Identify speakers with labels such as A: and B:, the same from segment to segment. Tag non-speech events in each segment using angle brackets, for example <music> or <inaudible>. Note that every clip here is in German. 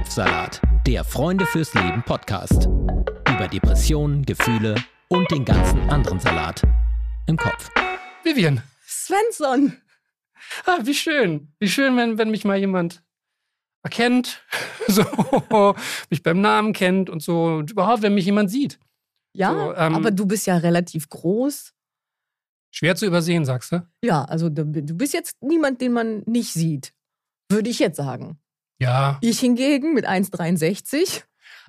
A: Kopfsalat, der Freunde fürs Leben Podcast. Über Depressionen, Gefühle und den ganzen anderen Salat im Kopf.
B: Vivian.
C: Svensson.
B: Ah, wie schön. Wie schön, wenn, wenn mich mal jemand erkennt, <laughs> so, mich beim Namen kennt und so. Und überhaupt, wenn mich jemand sieht.
C: Ja,
B: So, ähm,
C: aber du bist ja relativ groß.
B: Schwer zu übersehen, sagst du?
C: Ja, also du, du bist jetzt niemand, den man nicht sieht. Würde ich jetzt sagen.
B: Ja.
C: Ich hingegen mit 1,63.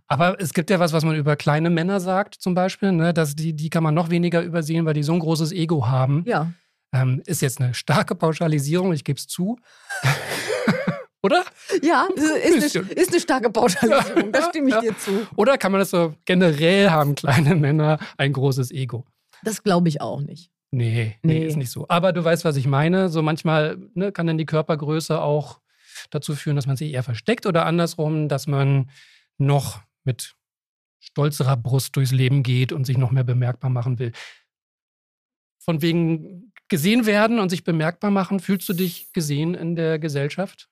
B: Aber es gibt ja was, was man über kleine Männer sagt, zum Beispiel. Ne? Dass die, die kann man noch weniger übersehen, weil die so ein großes Ego haben.
C: Ja.
B: Ähm, ist jetzt eine starke Pauschalisierung, ich gebe es zu. <laughs> Oder?
C: Ja, ist eine, ist eine starke Pauschalisierung, <laughs> da
B: Ja,
C: stimme ich
B: ja.
C: dir zu.
B: Oder kann man das so generell haben, kleine Männer ein großes Ego?
C: Das glaube ich auch nicht.
B: Nee, nee,
C: Nee.
B: ist nicht so. Aber du weißt, was ich meine. So manchmal ne, kann dann die Körpergröße auch dazu führen, dass man sich eher versteckt oder andersrum, dass man noch mit stolzerer Brust durchs Leben geht und sich noch mehr bemerkbar machen will. Von wegen gesehen werden und sich bemerkbar machen, fühlst du dich gesehen in der Gesellschaft?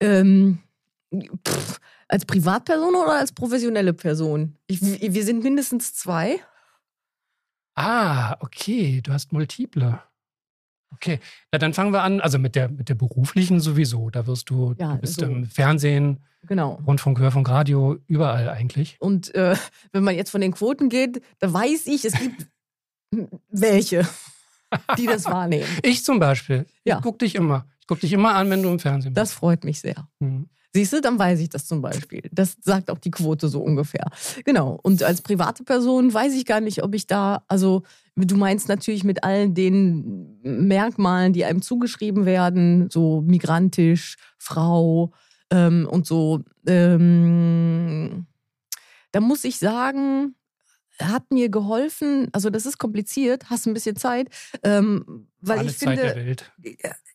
C: Ähm, pff, als Privatperson oder als professionelle Person? Ich, wir sind mindestens zwei.
B: Ah, okay, du hast multiple. Okay, na dann fangen wir an. Also mit der, mit der beruflichen sowieso. Da wirst du,
C: Ja,
B: du bist
C: so.
B: im Fernsehen,
C: Genau.
B: Rundfunk, Hörfunk, Radio, überall eigentlich.
C: Und äh, wenn man jetzt von den Quoten geht, da weiß ich, es gibt welche, die das <laughs> wahrnehmen.
B: Ich zum Beispiel.
C: Ja.
B: Ich guck dich immer. Ich guck dich immer an, wenn du im Fernsehen bist.
C: Das freut mich sehr.
B: Mhm.
C: Siehst du, dann weiß ich das zum Beispiel. Das sagt auch die Quote so ungefähr. Genau. Und als private Person weiß ich gar nicht, ob ich da, also du meinst natürlich mit allen den Merkmalen, die einem zugeschrieben werden, so migrantisch, Frau ähm, und so. Ähm, da muss ich sagen, hat mir geholfen, also das ist kompliziert, hast ein bisschen Zeit, ähm, weil
B: Alle
C: ich
B: Zeit der
C: finde,
B: Welt.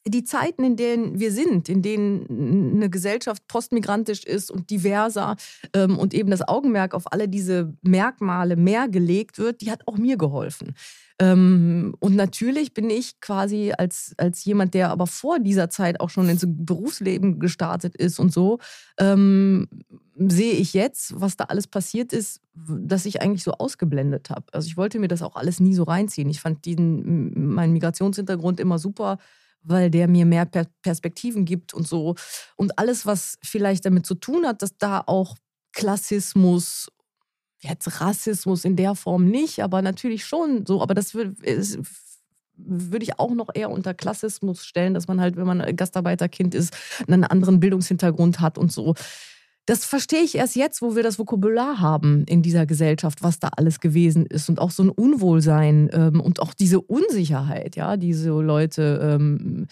C: Die Zeiten, in denen wir sind, in denen eine Gesellschaft postmigrantisch ist und diverser ähm, und eben das Augenmerk auf alle diese Merkmale mehr gelegt wird, die hat auch mir geholfen. Ähm, und natürlich bin ich quasi als, als jemand, der aber vor dieser Zeit auch schon ins Berufsleben gestartet ist und so, ähm, sehe ich jetzt, was da alles passiert ist, dass ich eigentlich so ausgeblendet habe. Also ich wollte mir das auch alles nie so reinziehen. Ich fand diesen, meinen Migrationshintergrund immer super, weil der mir mehr per Perspektiven gibt und so. Und alles, was vielleicht damit zu tun hat, dass da auch Klassismus, jetzt Rassismus in der Form nicht, aber natürlich schon so. Aber das würde würde ich auch noch eher unter Klassismus stellen, dass man halt, wenn man Gastarbeiterkind ist, einen anderen Bildungshintergrund hat und so. Das verstehe ich erst jetzt, wo wir das Vokabular haben in dieser Gesellschaft, was da alles gewesen ist und auch so ein Unwohlsein ähm, und auch diese Unsicherheit, ja, diese Leute, ähm,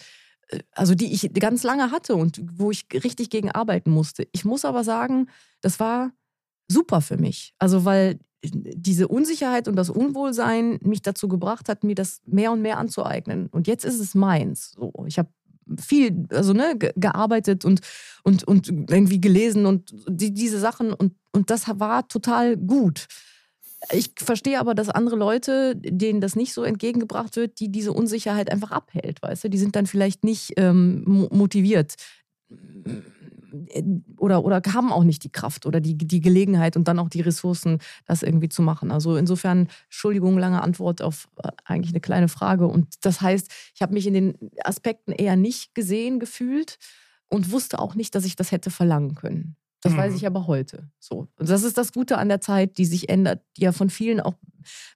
C: äh, also die ich ganz lange hatte und wo ich richtig gegen arbeiten musste. Ich muss aber sagen, das war super für mich. Also weil diese Unsicherheit und das Unwohlsein mich dazu gebracht hat, mir das mehr und mehr anzueignen. Und jetzt ist es meins. So, ich habe viel, also ne, ge- gearbeitet und, und, und irgendwie gelesen und die, diese Sachen und, und das war total gut. Ich verstehe aber, dass andere Leute, denen das nicht so entgegengebracht wird, die diese Unsicherheit einfach abhält, weißt du, die sind dann vielleicht nicht ähm, mo- motiviert oder, oder haben auch nicht die Kraft oder die, die Gelegenheit und dann auch die Ressourcen, das irgendwie zu machen. Also insofern, Entschuldigung, lange Antwort auf äh, eigentlich eine kleine Frage. Und das heißt, ich habe mich in den Aspekten eher nicht gesehen gefühlt und wusste auch nicht, dass ich das hätte verlangen können. Das weiß
B: Mhm.
C: ich aber heute. So. Und das ist das Gute an der Zeit, die sich ändert, die ja von vielen auch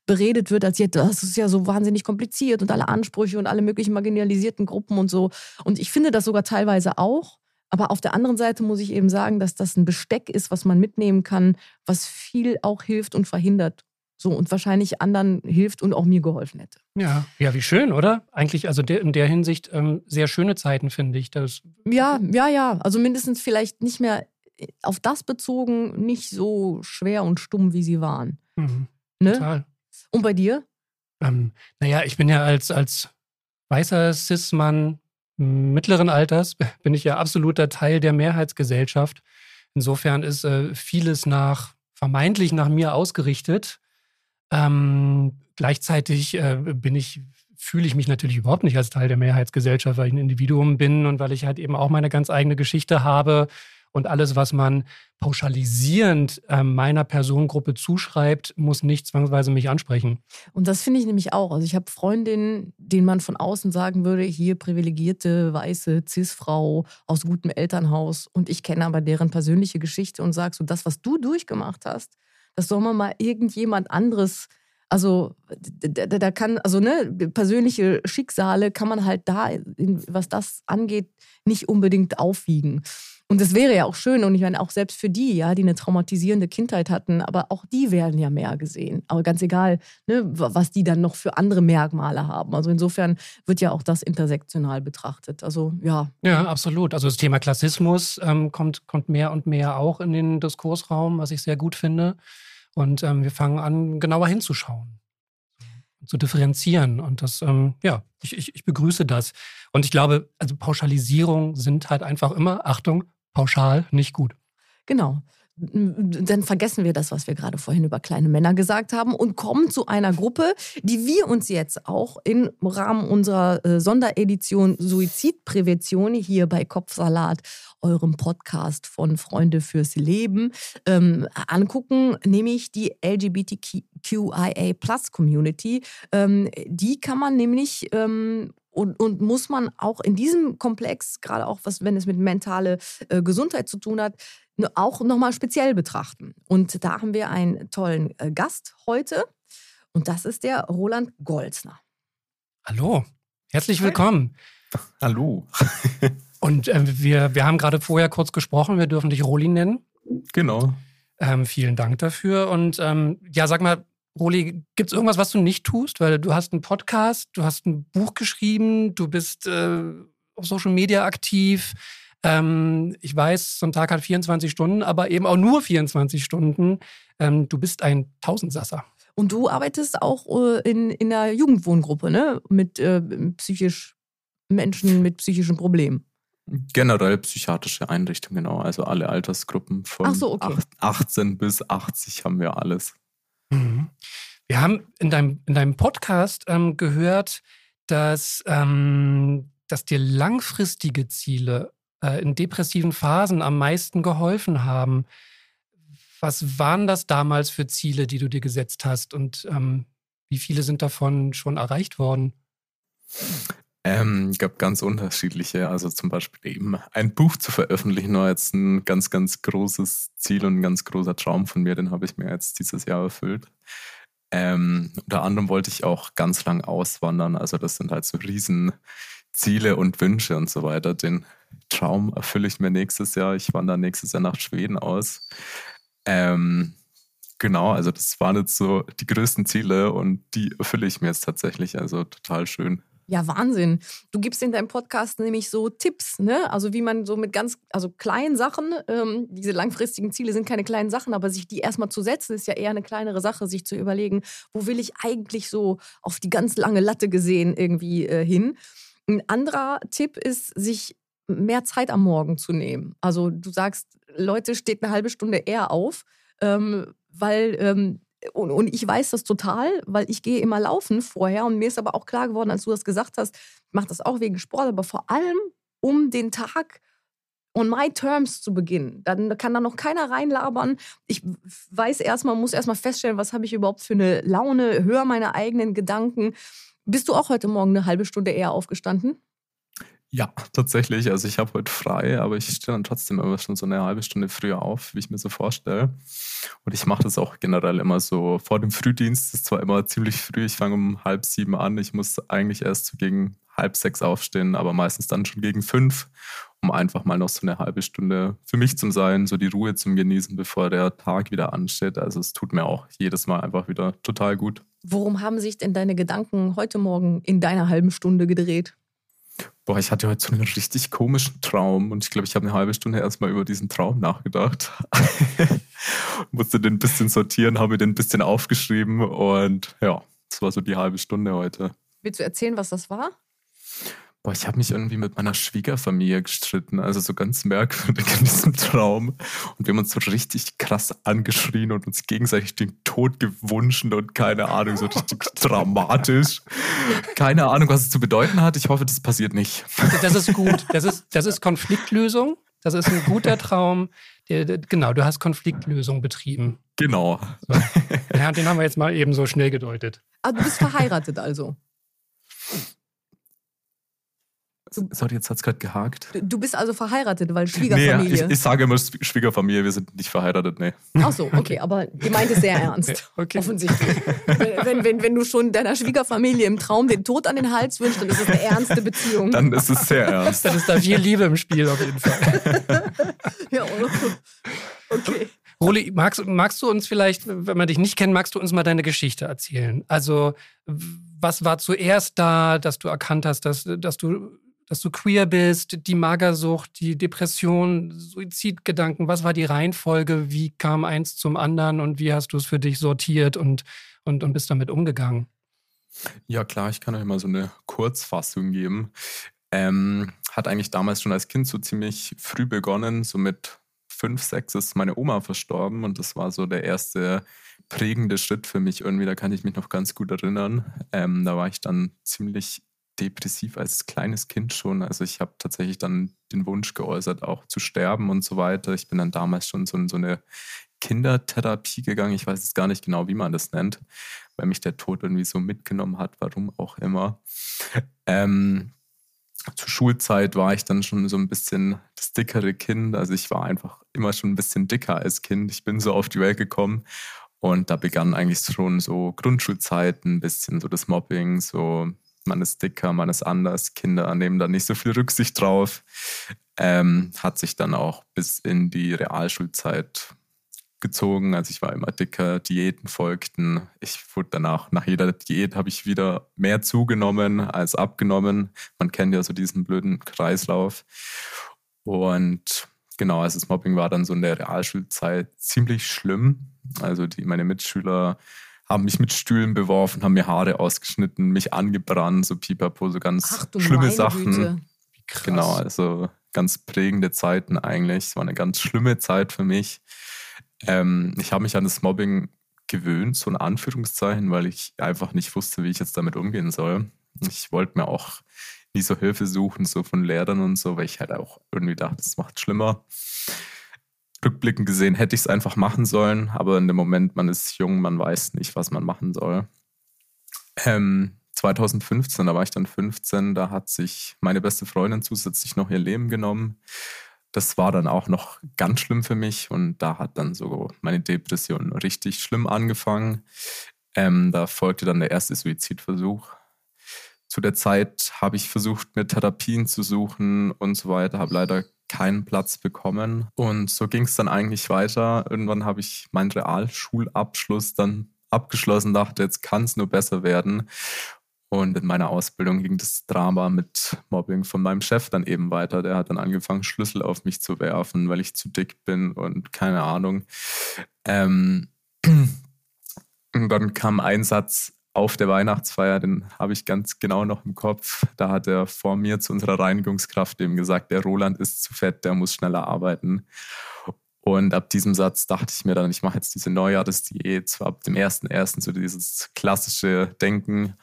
C: beredet wird, als jetzt, das ist ja so wahnsinnig kompliziert und alle Ansprüche und alle möglichen marginalisierten Gruppen und so. Und ich finde das sogar teilweise auch. Aber auf der anderen Seite muss ich eben sagen, dass das ein Besteck ist, was man mitnehmen kann, was viel auch hilft und verhindert. So und wahrscheinlich anderen hilft und auch mir geholfen hätte.
B: Ja, ja, wie schön, oder? Eigentlich, also der, in der Hinsicht ähm, sehr schöne Zeiten, finde ich. Das,
C: Ja, ja, ja. Also mindestens vielleicht nicht mehr auf das bezogen, nicht so schwer und stumm, wie sie waren.
B: mhm,
C: Ne?
B: total.
C: Und bei dir?
B: Ähm, naja, ich bin ja als, als weißer Cis-Mann mittleren Alters, <laughs> bin ich ja absoluter Teil der Mehrheitsgesellschaft. Insofern ist äh, vieles nach, vermeintlich nach mir ausgerichtet. Ähm, gleichzeitig äh, bin ich, fühle ich mich natürlich überhaupt nicht als Teil der Mehrheitsgesellschaft, weil ich ein Individuum bin und weil ich halt eben auch meine ganz eigene Geschichte habe Und alles, was man pauschalisierend äh, meiner Personengruppe zuschreibt, muss nicht zwangsweise mich ansprechen.
C: Und das finde ich nämlich auch. Also ich habe Freundinnen, denen man von außen sagen würde, hier privilegierte, weiße Cis-Frau aus gutem Elternhaus. Und ich kenne aber deren persönliche Geschichte und sage so, das, was du durchgemacht hast, das soll man mal irgendjemand anderes also da, da, kann, also ne, persönliche Schicksale kann man halt da, was das angeht, nicht unbedingt aufwiegen. Und das wäre ja auch schön und ich meine auch selbst für die, ja, die eine traumatisierende Kindheit hatten, aber auch die werden ja mehr gesehen. Aber ganz egal, ne, was die dann noch für andere Merkmale haben. Also insofern wird ja auch das intersektional betrachtet. Also ja.
B: Ja, absolut. Also das Thema Klassismus ähm, kommt, kommt mehr und mehr auch in den Diskursraum, was ich sehr gut finde. Und ähm, wir fangen an, genauer hinzuschauen, zu differenzieren. Und das, ähm, ja, ich, ich, ich begrüße das. Und ich glaube, also Pauschalisierung sind halt einfach immer, Achtung, pauschal nicht gut.
C: Genau dann vergessen wir das, was wir gerade vorhin über kleine Männer gesagt haben und kommen zu einer Gruppe, die wir uns jetzt auch im Rahmen unserer äh, Sonderedition Suizidprävention hier bei Kopfsalat, eurem Podcast von Freunde fürs Leben, ähm, angucken, nämlich die LGBTQIA Plus Community. Ähm, die kann man nämlich ähm, und, und, muss man auch in diesem Komplex, gerade auch was, wenn es mit mentale äh, Gesundheit zu tun hat, auch nochmal speziell betrachten. Und da haben wir einen tollen äh, Gast heute und das ist der Roland Golzner.
B: Hallo, herzlich willkommen.
D: Hallo. <laughs>
B: und äh, wir, wir haben gerade vorher kurz gesprochen, wir dürfen dich Roli nennen.
D: Genau.
B: Ähm, vielen Dank dafür. Und ähm, ja, sag mal, Roli, gibt es irgendwas, was du nicht tust? Weil du hast einen Podcast, du hast ein Buch geschrieben, du bist äh, auf Social Media aktiv. Ähm, ich weiß, so ein Tag hat 24 Stunden, aber eben auch nur 24 Stunden. Ähm, du bist ein Tausendsasser.
C: Und du arbeitest auch äh, in, in einer Jugendwohngruppe, ne? Mit äh, psychisch Menschen mit psychischen Problemen.
D: Generell psychiatrische Einrichtungen, genau. Also alle Altersgruppen von
C: so, okay.
D: 18 bis 80 haben wir alles.
B: Mhm. Wir haben in deinem, in deinem Podcast ähm, gehört, dass, ähm, dass dir langfristige Ziele äh, in depressiven Phasen am meisten geholfen haben. Was waren das damals für Ziele, die du dir gesetzt hast und ähm, wie viele sind davon schon erreicht worden?
D: Ähm, gab ganz unterschiedliche. Also zum Beispiel eben ein Buch zu veröffentlichen war jetzt ein ganz, ganz großes Ziel und ein ganz großer Traum von mir. Den habe ich mir jetzt dieses Jahr erfüllt. Ähm, unter anderem wollte ich auch ganz lang auswandern. Also das sind halt so Riesenziele und Wünsche und so weiter. Den Traum erfülle ich mir nächstes Jahr. Ich wandere nächstes Jahr nach Schweden aus. Ähm, genau, also das waren jetzt so die größten Ziele und die erfülle ich mir jetzt tatsächlich. Also total schön.
C: Ja, Wahnsinn. Du gibst in deinem Podcast nämlich so Tipps, ne? Also wie man so mit ganz, also kleinen Sachen, ähm, diese langfristigen Ziele sind keine kleinen Sachen, aber sich die erstmal zu setzen, ist ja eher eine kleinere Sache, sich zu überlegen, wo will ich eigentlich so auf die ganz lange Latte gesehen irgendwie äh, hin. Ein anderer Tipp ist, sich mehr Zeit am Morgen zu nehmen. Also du sagst, Leute, steht eine halbe Stunde eher auf, ähm, weil ähm, und, und, ich weiß das total, weil ich gehe immer laufen vorher und mir ist aber auch klar geworden, als du das gesagt hast, ich mache das auch wegen Sport, aber vor allem um den Tag on my terms zu beginnen. Dann kann da noch keiner reinlabern. Ich weiß erstmal, muss erstmal feststellen, was habe ich überhaupt für eine Laune, höre meine eigenen Gedanken. Bist du auch heute Morgen eine halbe Stunde eher aufgestanden?
D: Ja, tatsächlich. Also ich habe heute frei, aber ich stehe dann trotzdem immer schon so eine halbe Stunde früher auf, wie ich mir so vorstelle. Und ich mache das auch generell immer so vor dem Frühdienst. Das ist zwar immer ziemlich früh, ich fange um halb sieben an. Ich muss eigentlich erst so gegen halb sechs aufstehen, aber meistens dann schon gegen fünf, um einfach mal noch so eine halbe Stunde für mich zu sein, so die Ruhe zum Genießen, bevor der Tag wieder ansteht. Also es tut mir auch jedes Mal einfach wieder total gut.
C: Worum haben sich denn deine Gedanken heute Morgen in deiner halben Stunde gedreht?
D: Boah, ich hatte heute so einen richtig komischen Traum und ich glaube, ich habe eine halbe Stunde erstmal über diesen Traum nachgedacht. <laughs> Musste den ein bisschen sortieren, habe mir den ein bisschen aufgeschrieben und ja, das war so die halbe Stunde heute.
C: Willst du erzählen, was das war?
D: Boah, ich habe mich irgendwie mit meiner Schwiegerfamilie gestritten, also so ganz merkwürdig in diesem Traum. Und wir haben uns so richtig krass angeschrien und uns gegenseitig den Tod gewünscht und keine Ahnung, so richtig dramatisch. Keine Ahnung, was es zu bedeuten hat. Ich hoffe, das passiert nicht.
B: Das ist gut. Das ist, das ist Konfliktlösung. Das ist ein guter Traum. Genau, du hast Konfliktlösung betrieben.
D: Genau.
B: So. Ja, den haben wir jetzt mal eben so schnell gedeutet.
C: Ah, du bist verheiratet also.
D: Sorry, jetzt hat es gerade gehakt.
C: Du- Du bist also verheiratet, weil
D: Nee,
C: Schwiegerfamilie.
D: ich, ich sage immer Schw- Schwiegerfamilie, wir sind nicht verheiratet, nee.
C: Ach so, okay, aber die meint es sehr <laughs> ernst.
B: Okay.
C: Offensichtlich. Wenn, wenn, wenn, du schon deiner Schwiegerfamilie im Traum den Tod an den Hals wünschst, dann ist es eine ernste Beziehung.
D: Dann ist es sehr ernst.
B: Dann ist da viel Liebe im Spiel auf jeden Fall. <laughs>
C: ja, oder? Okay.
B: Roli, magst, magst du uns vielleicht, wenn man dich nicht kennt, magst du uns mal deine Geschichte erzählen? Also, was war zuerst da, dass du erkannt hast, dass, dass, du, dass du queer bist, die Magersucht, die Depression, Suizidgedanken? Was war die Reihenfolge? Wie kam eins zum anderen und wie hast du es für dich sortiert und, und, und bist damit umgegangen?
D: Ja, klar, ich kann euch mal so eine Kurzfassung geben. Ähm, hat eigentlich damals schon als Kind so ziemlich früh begonnen. So mit fünf, sechs ist meine Oma verstorben und das war so der erste prägende Schritt für mich irgendwie. Da kann ich mich noch ganz gut erinnern. Ähm, da war ich dann ziemlich depressiv als kleines Kind schon. Also ich habe tatsächlich dann den Wunsch geäußert, auch zu sterben und so weiter. Ich bin dann damals schon so in so eine Kindertherapie gegangen. Ich weiß jetzt gar nicht genau, wie man das nennt, weil mich der Tod irgendwie so mitgenommen hat, warum auch immer. Ähm, zur Schulzeit war ich dann schon so ein bisschen das dickere Kind. Also ich war einfach immer schon ein bisschen dicker als Kind. Ich bin so auf die Welt gekommen und da begann eigentlich schon so Grundschulzeit ein bisschen so das Mobbing, so man ist dicker, man ist anders, Kinder nehmen da nicht so viel Rücksicht drauf. Ähm, hat sich dann auch bis in die Realschulzeit gezogen. Also ich war immer dicker, Diäten folgten. Ich wurde danach, nach jeder Diät habe ich wieder mehr zugenommen als abgenommen. Man kennt ja so diesen blöden Kreislauf. Und genau, also das Mobbing war dann so in der Realschulzeit ziemlich schlimm. Also die, meine Mitschüler haben mich mit Stühlen beworfen, haben mir Haare ausgeschnitten, mich angebrannt, so pipapo, so ganz
C: Ach du
D: schlimme
C: meine
D: Sachen.
C: Güte.
B: Krass.
D: Genau, also ganz prägende Zeiten eigentlich. Es war eine ganz schlimme Zeit für mich. Ähm, ich habe mich an das Mobbing gewöhnt, so in Anführungszeichen, weil ich einfach nicht wusste, wie ich jetzt damit umgehen soll. Ich wollte mir auch nie so Hilfe suchen, so von Lehrern und so, weil ich halt auch irgendwie dachte, das macht schlimmer. Rückblickend gesehen hätte ich es einfach machen sollen, aber in dem Moment, man ist jung, man weiß nicht, was man machen soll. Ähm, 2015, da war ich dann 15, da hat sich meine beste Freundin zusätzlich noch ihr Leben genommen. Das war dann auch noch ganz schlimm für mich und da hat dann so meine Depression richtig schlimm angefangen. Ähm, da folgte dann der erste Suizidversuch. Zu der Zeit habe ich versucht, mir Therapien zu suchen und so weiter, habe leider keinen Platz bekommen. Und so ging es dann eigentlich weiter. Irgendwann habe ich meinen Realschulabschluss dann abgeschlossen, dachte, jetzt kann es nur besser werden. Und in meiner Ausbildung ging das Drama mit Mobbing von meinem Chef dann eben weiter. Der hat dann angefangen, Schlüssel auf mich zu werfen, weil ich zu dick bin und keine Ahnung. Ähm, <clears throat> und dann kam ein Satz auf der Weihnachtsfeier, den habe ich ganz genau noch im Kopf. Da hat er vor mir zu unserer Reinigungskraft eben gesagt, der Roland ist zu fett, der muss schneller arbeiten. Und ab diesem Satz dachte ich mir dann, ich mache jetzt diese Neujahresdiät, zwar ab dem 1.1. so dieses klassische Denken.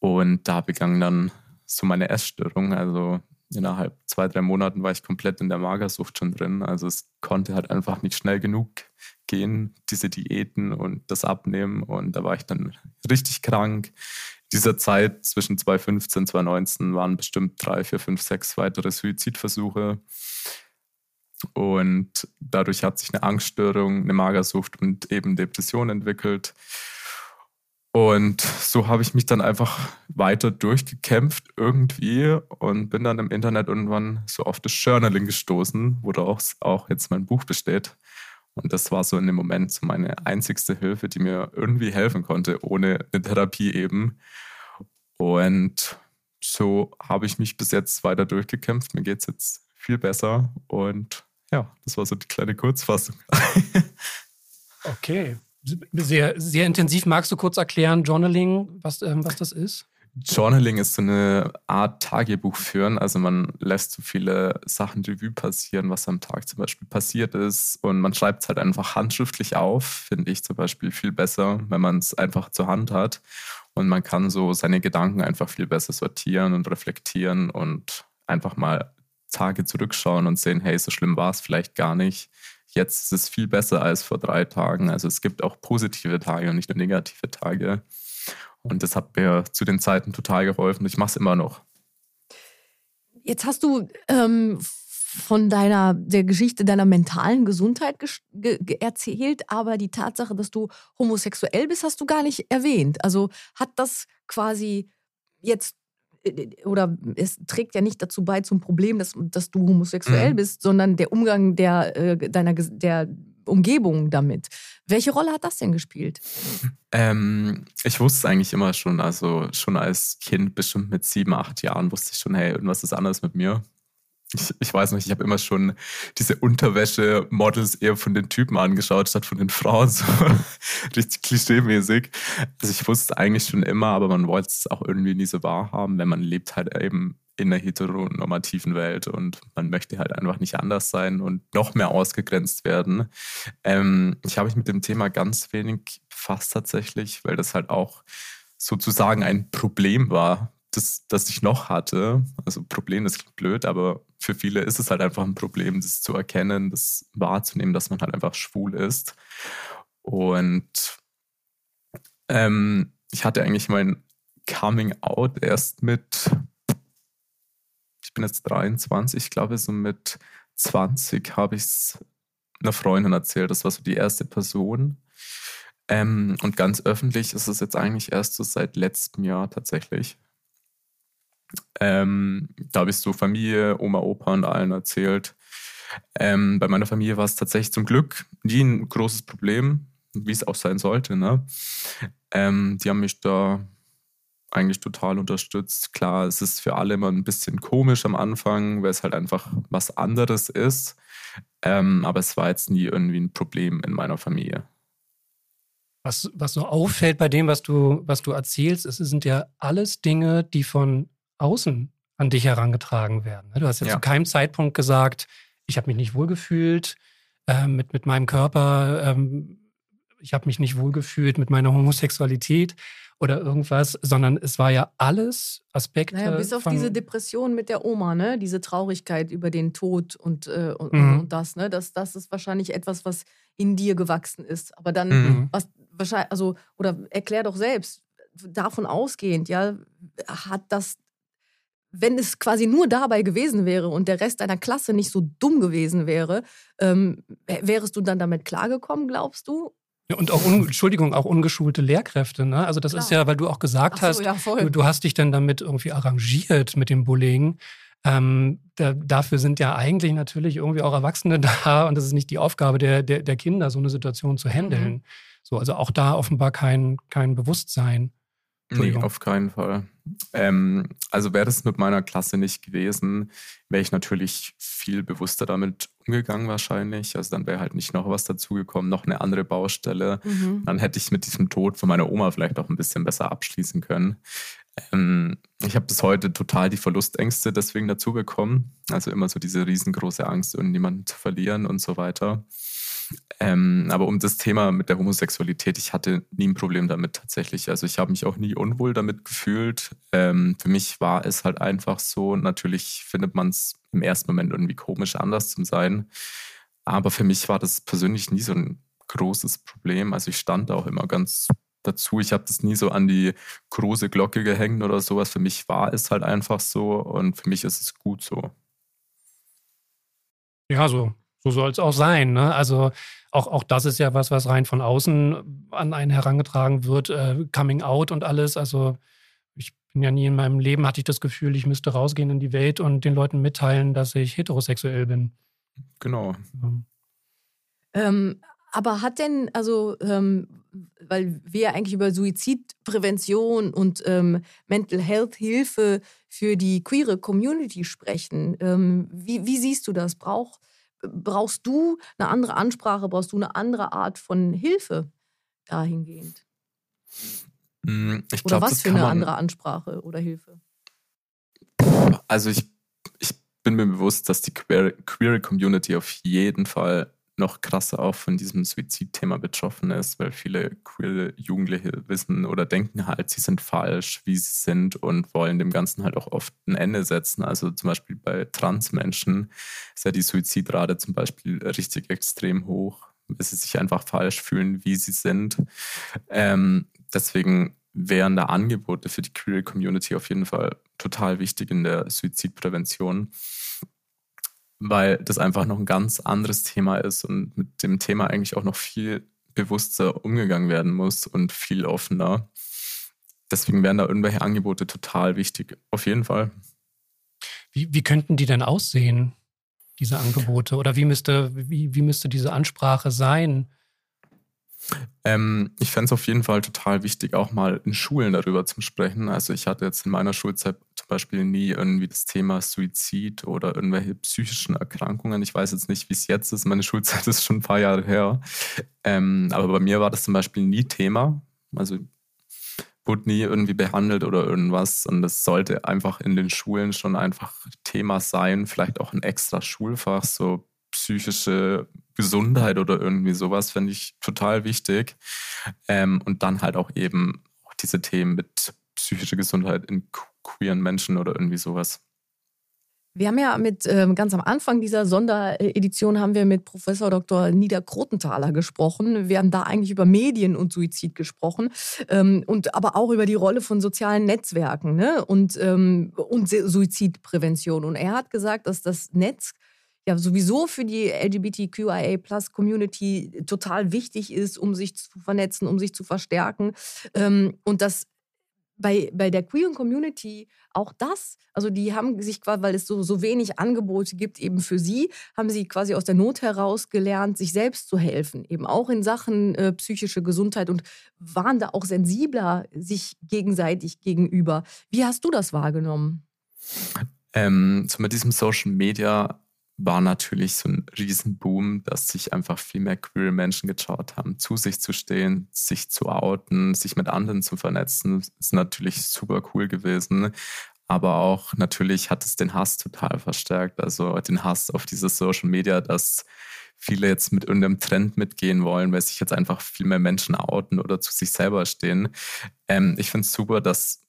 D: Und da begann dann so meine Essstörung. Also innerhalb zwei, drei Monaten war ich komplett in der Magersucht schon drin. Also es konnte halt einfach nicht schnell genug gehen, diese Diäten und das Abnehmen. Und da war ich dann richtig krank. In dieser Zeit zwischen 2015 und 2019 waren bestimmt drei, vier, fünf, sechs weitere Suizidversuche. Und dadurch hat sich eine Angststörung, eine Magersucht und eben Depression entwickelt. Und so habe ich mich dann einfach weiter durchgekämpft irgendwie und bin dann im Internet irgendwann so auf das Journaling gestoßen, woraus auch jetzt mein Buch besteht. Und das war so in dem Moment so meine einzigste Hilfe, die mir irgendwie helfen konnte, ohne eine Therapie eben. Und so habe ich mich bis jetzt weiter durchgekämpft. Mir geht es jetzt viel besser. Und ja, das war so die kleine Kurzfassung. <laughs>
B: Okay. Sehr, sehr intensiv. Magst du kurz erklären, Journaling, was, ähm, was das ist?
D: Journaling ist so eine Art Tagebuch führen. Also man lässt so viele Sachen Revue passieren, was am Tag zum Beispiel passiert ist. Und man schreibt es halt einfach handschriftlich auf, finde ich zum Beispiel viel besser, wenn man es einfach zur Hand hat. Und man kann so seine Gedanken einfach viel besser sortieren und reflektieren und einfach mal Tage zurückschauen und sehen, hey, so schlimm war es vielleicht gar nicht. Jetzt ist es viel besser als vor drei Tagen. Also es gibt auch positive Tage und nicht nur negative Tage. Und das hat mir zu den Zeiten total geholfen. Ich mache es immer noch.
C: Jetzt hast du ähm, von deiner der Geschichte deiner mentalen Gesundheit erzählt, aber die Tatsache, dass du homosexuell bist, hast du gar nicht erwähnt. Also hat das quasi jetzt oder es trägt ja nicht dazu bei zum Problem, dass, dass du homosexuell mhm. bist, sondern der Umgang der, äh, deiner, der Umgebung damit. Welche Rolle hat das denn gespielt?
D: Ähm, ich wusste es eigentlich immer schon, also schon als Kind, bestimmt mit sieben, acht Jahren, wusste ich schon, hey, irgendwas ist anders mit mir. Ich, ich weiß nicht, ich habe immer schon diese Unterwäsche-Models eher von den Typen angeschaut, statt von den Frauen, so <laughs> richtig klischee-mäßig. Also ich wusste eigentlich schon immer, aber man wollte es auch irgendwie nie so wahrhaben, wenn man lebt halt eben in einer heteronormativen Welt und man möchte halt einfach nicht anders sein und noch mehr ausgegrenzt werden. Ähm, ich habe mich mit dem Thema ganz wenig befasst tatsächlich, weil das halt auch sozusagen ein Problem war, das, das ich noch hatte. Also Problem, das klingt blöd, aber für viele ist es halt einfach ein Problem, das zu erkennen, das wahrzunehmen, dass man halt einfach schwul ist. Und ähm, ich hatte eigentlich mein Coming Out erst mit ich bin jetzt 23, ich glaube, so mit 20 habe ich es einer Freundin erzählt. Das war so die erste Person. Ähm, und ganz öffentlich ist es jetzt eigentlich erst so seit letztem Jahr tatsächlich. Ähm, da habe ich so Familie, Oma, Opa und allen erzählt. Ähm, bei meiner Familie war es tatsächlich zum Glück nie ein großes Problem, wie es auch sein sollte. Ne? Ähm, die haben mich da eigentlich total unterstützt. Klar, es ist für alle immer ein bisschen komisch am Anfang, weil es halt einfach was anderes ist. Ähm, aber es war jetzt nie irgendwie ein Problem in meiner Familie.
B: Was, was so auffällt bei dem, was du, was du erzählst, es sind ja alles Dinge, die von außen an dich herangetragen werden. Ne? Du hast ja, ja. zu keinem Zeitpunkt gesagt, ich habe mich nicht wohlgefühlt äh, mit, mit meinem Körper, ähm, ich habe mich nicht wohlgefühlt mit meiner Homosexualität oder irgendwas, sondern es war ja alles Aspekte.
C: Naja, bis auf diese Depression mit der Oma, ne? Diese Traurigkeit über den Tod und, äh, und, mhm. und, das, ne? Das, das ist wahrscheinlich etwas, was in dir gewachsen ist. Aber dann, mhm. was wahrscheinlich, also, oder erklär doch selbst, davon ausgehend, ja, hat das wenn es quasi nur dabei gewesen wäre und der Rest deiner Klasse nicht so dumm gewesen wäre, ähm, wärest du dann damit klargekommen, glaubst du?
B: und auch, Entschuldigung, auch ungeschulte Lehrkräfte. Ne? Also das Klar. ist ja, weil du auch gesagt so, hast, ja, du, du, hast dich dann damit irgendwie arrangiert mit dem Bullying. Ähm, da, dafür sind ja eigentlich natürlich irgendwie auch Erwachsene <laughs> da und das ist nicht die Aufgabe der, der, der Kinder, so eine Situation zu handeln. Mhm. So, also auch da offenbar kein, kein Bewusstsein.
D: Nee, auf keinen Fall. Ähm, also wäre das mit meiner Klasse nicht gewesen, wäre ich natürlich viel bewusster damit umgegangen wahrscheinlich. Also dann wäre halt nicht noch was dazugekommen, noch eine andere Baustelle. Mhm. Dann hätte ich mit diesem Tod von meiner Oma vielleicht auch ein bisschen besser abschließen können. Ähm, ich habe bis heute total die Verlustängste deswegen dazu bekommen. Also immer so diese riesengroße Angst, irgendjemanden zu verlieren und so weiter. Ähm, aber um das Thema mit der Homosexualität, ich hatte nie ein Problem damit tatsächlich. Also ich habe mich auch nie unwohl damit gefühlt. Ähm, für mich war es halt einfach so. Natürlich findet man es im ersten Moment irgendwie komisch, anders zu sein. Aber für mich war das persönlich nie so ein großes Problem. Also ich stand auch immer ganz dazu. Ich habe das nie so an die große Glocke gehängt oder sowas. Für mich war es halt einfach so und für mich ist es gut so.
B: Ja, so so soll es auch sein. Ne? Also auch, auch das ist ja was, was rein von außen an einen herangetragen wird, äh, Coming Out und alles. Also ich bin ja nie in meinem Leben, hatte ich das Gefühl, ich müsste rausgehen in die Welt und den Leuten mitteilen, dass ich heterosexuell bin.
D: Genau.
C: Ähm, aber hat denn, also, ähm, weil wir eigentlich über Suizidprävention und ähm, Mental Health Hilfe für die queere Community sprechen, ähm, wie, wie siehst du das? Braucht brauchst du eine andere Ansprache, brauchst du eine andere Art von Hilfe dahingehend?
D: Hm, ich
C: oder
D: glaub,
C: was für eine andere Ansprache oder Hilfe?
D: Also ich, ich bin mir bewusst, dass die queer, queer Community auf jeden Fall noch krasser auch von diesem Suizidthema betroffen ist, weil viele queer Jugendliche wissen oder denken halt, sie sind falsch, wie sie sind und wollen dem Ganzen halt auch oft ein Ende setzen. Also zum Beispiel bei Transmenschen ist ja die Suizidrate zum Beispiel richtig extrem hoch, weil sie sich einfach falsch fühlen, wie sie sind. Ähm, deswegen wären da Angebote für die queer Community auf jeden Fall total wichtig in der Suizidprävention weil das einfach noch ein ganz anderes Thema ist und mit dem Thema eigentlich auch noch viel bewusster umgegangen werden muss und viel offener. Deswegen wären da irgendwelche Angebote total wichtig, auf jeden Fall.
B: Wie, wie könnten die denn aussehen, diese Angebote? Oder wie müsste, wie, wie müsste diese Ansprache sein?
D: Ähm, ich fände es auf jeden Fall total wichtig, auch mal in Schulen darüber zu sprechen. Also ich hatte jetzt in meiner Schulzeit Beispiel nie irgendwie das Thema Suizid oder irgendwelche psychischen Erkrankungen. Ich weiß jetzt nicht, wie es jetzt ist. Meine Schulzeit <laughs> ist schon ein paar Jahre her. Ähm, aber bei mir war das zum Beispiel nie Thema. Also wurde nie irgendwie behandelt oder irgendwas. Und das sollte einfach in den Schulen schon einfach Thema sein. Vielleicht auch ein extra Schulfach, so psychische Gesundheit oder irgendwie sowas, finde ich total wichtig. Ähm, und dann halt auch eben diese Themen mit psychischer Gesundheit in queeren Menschen oder irgendwie sowas.
C: Wir haben ja mit ähm, ganz am Anfang dieser Sonderedition haben wir mit Professor Dr. Nida Krotenthaler gesprochen. Wir haben da eigentlich über Medien und Suizid gesprochen ähm, und aber auch über die Rolle von sozialen Netzwerken ne? und, ähm, und Suizidprävention. Und er hat gesagt, dass das Netz ja sowieso für die LGBTQIA-Plus-Community total wichtig ist, um sich zu vernetzen, um sich zu verstärken. Ähm, und dass bei, bei der queeren Community auch das, also die haben sich quasi, weil es so, so wenig Angebote gibt, eben für sie, haben sie quasi aus der Not heraus gelernt, sich selbst zu helfen, eben auch in Sachen äh, psychische Gesundheit und waren da auch sensibler sich gegenseitig gegenüber. Wie hast du das wahrgenommen?
D: Ähm, so mit diesem Social Media war natürlich so ein Riesenboom, dass sich einfach viel mehr queere Menschen getraut haben, zu sich zu stehen, sich zu outen, sich mit anderen zu vernetzen. Das ist natürlich super cool gewesen. Aber auch natürlich hat es den Hass total verstärkt. Also den Hass auf diese Social Media, dass viele jetzt mit irgendeinem Trend mitgehen wollen, weil sich jetzt einfach viel mehr Menschen outen oder zu sich selber stehen. Ähm, ich finde es super, dass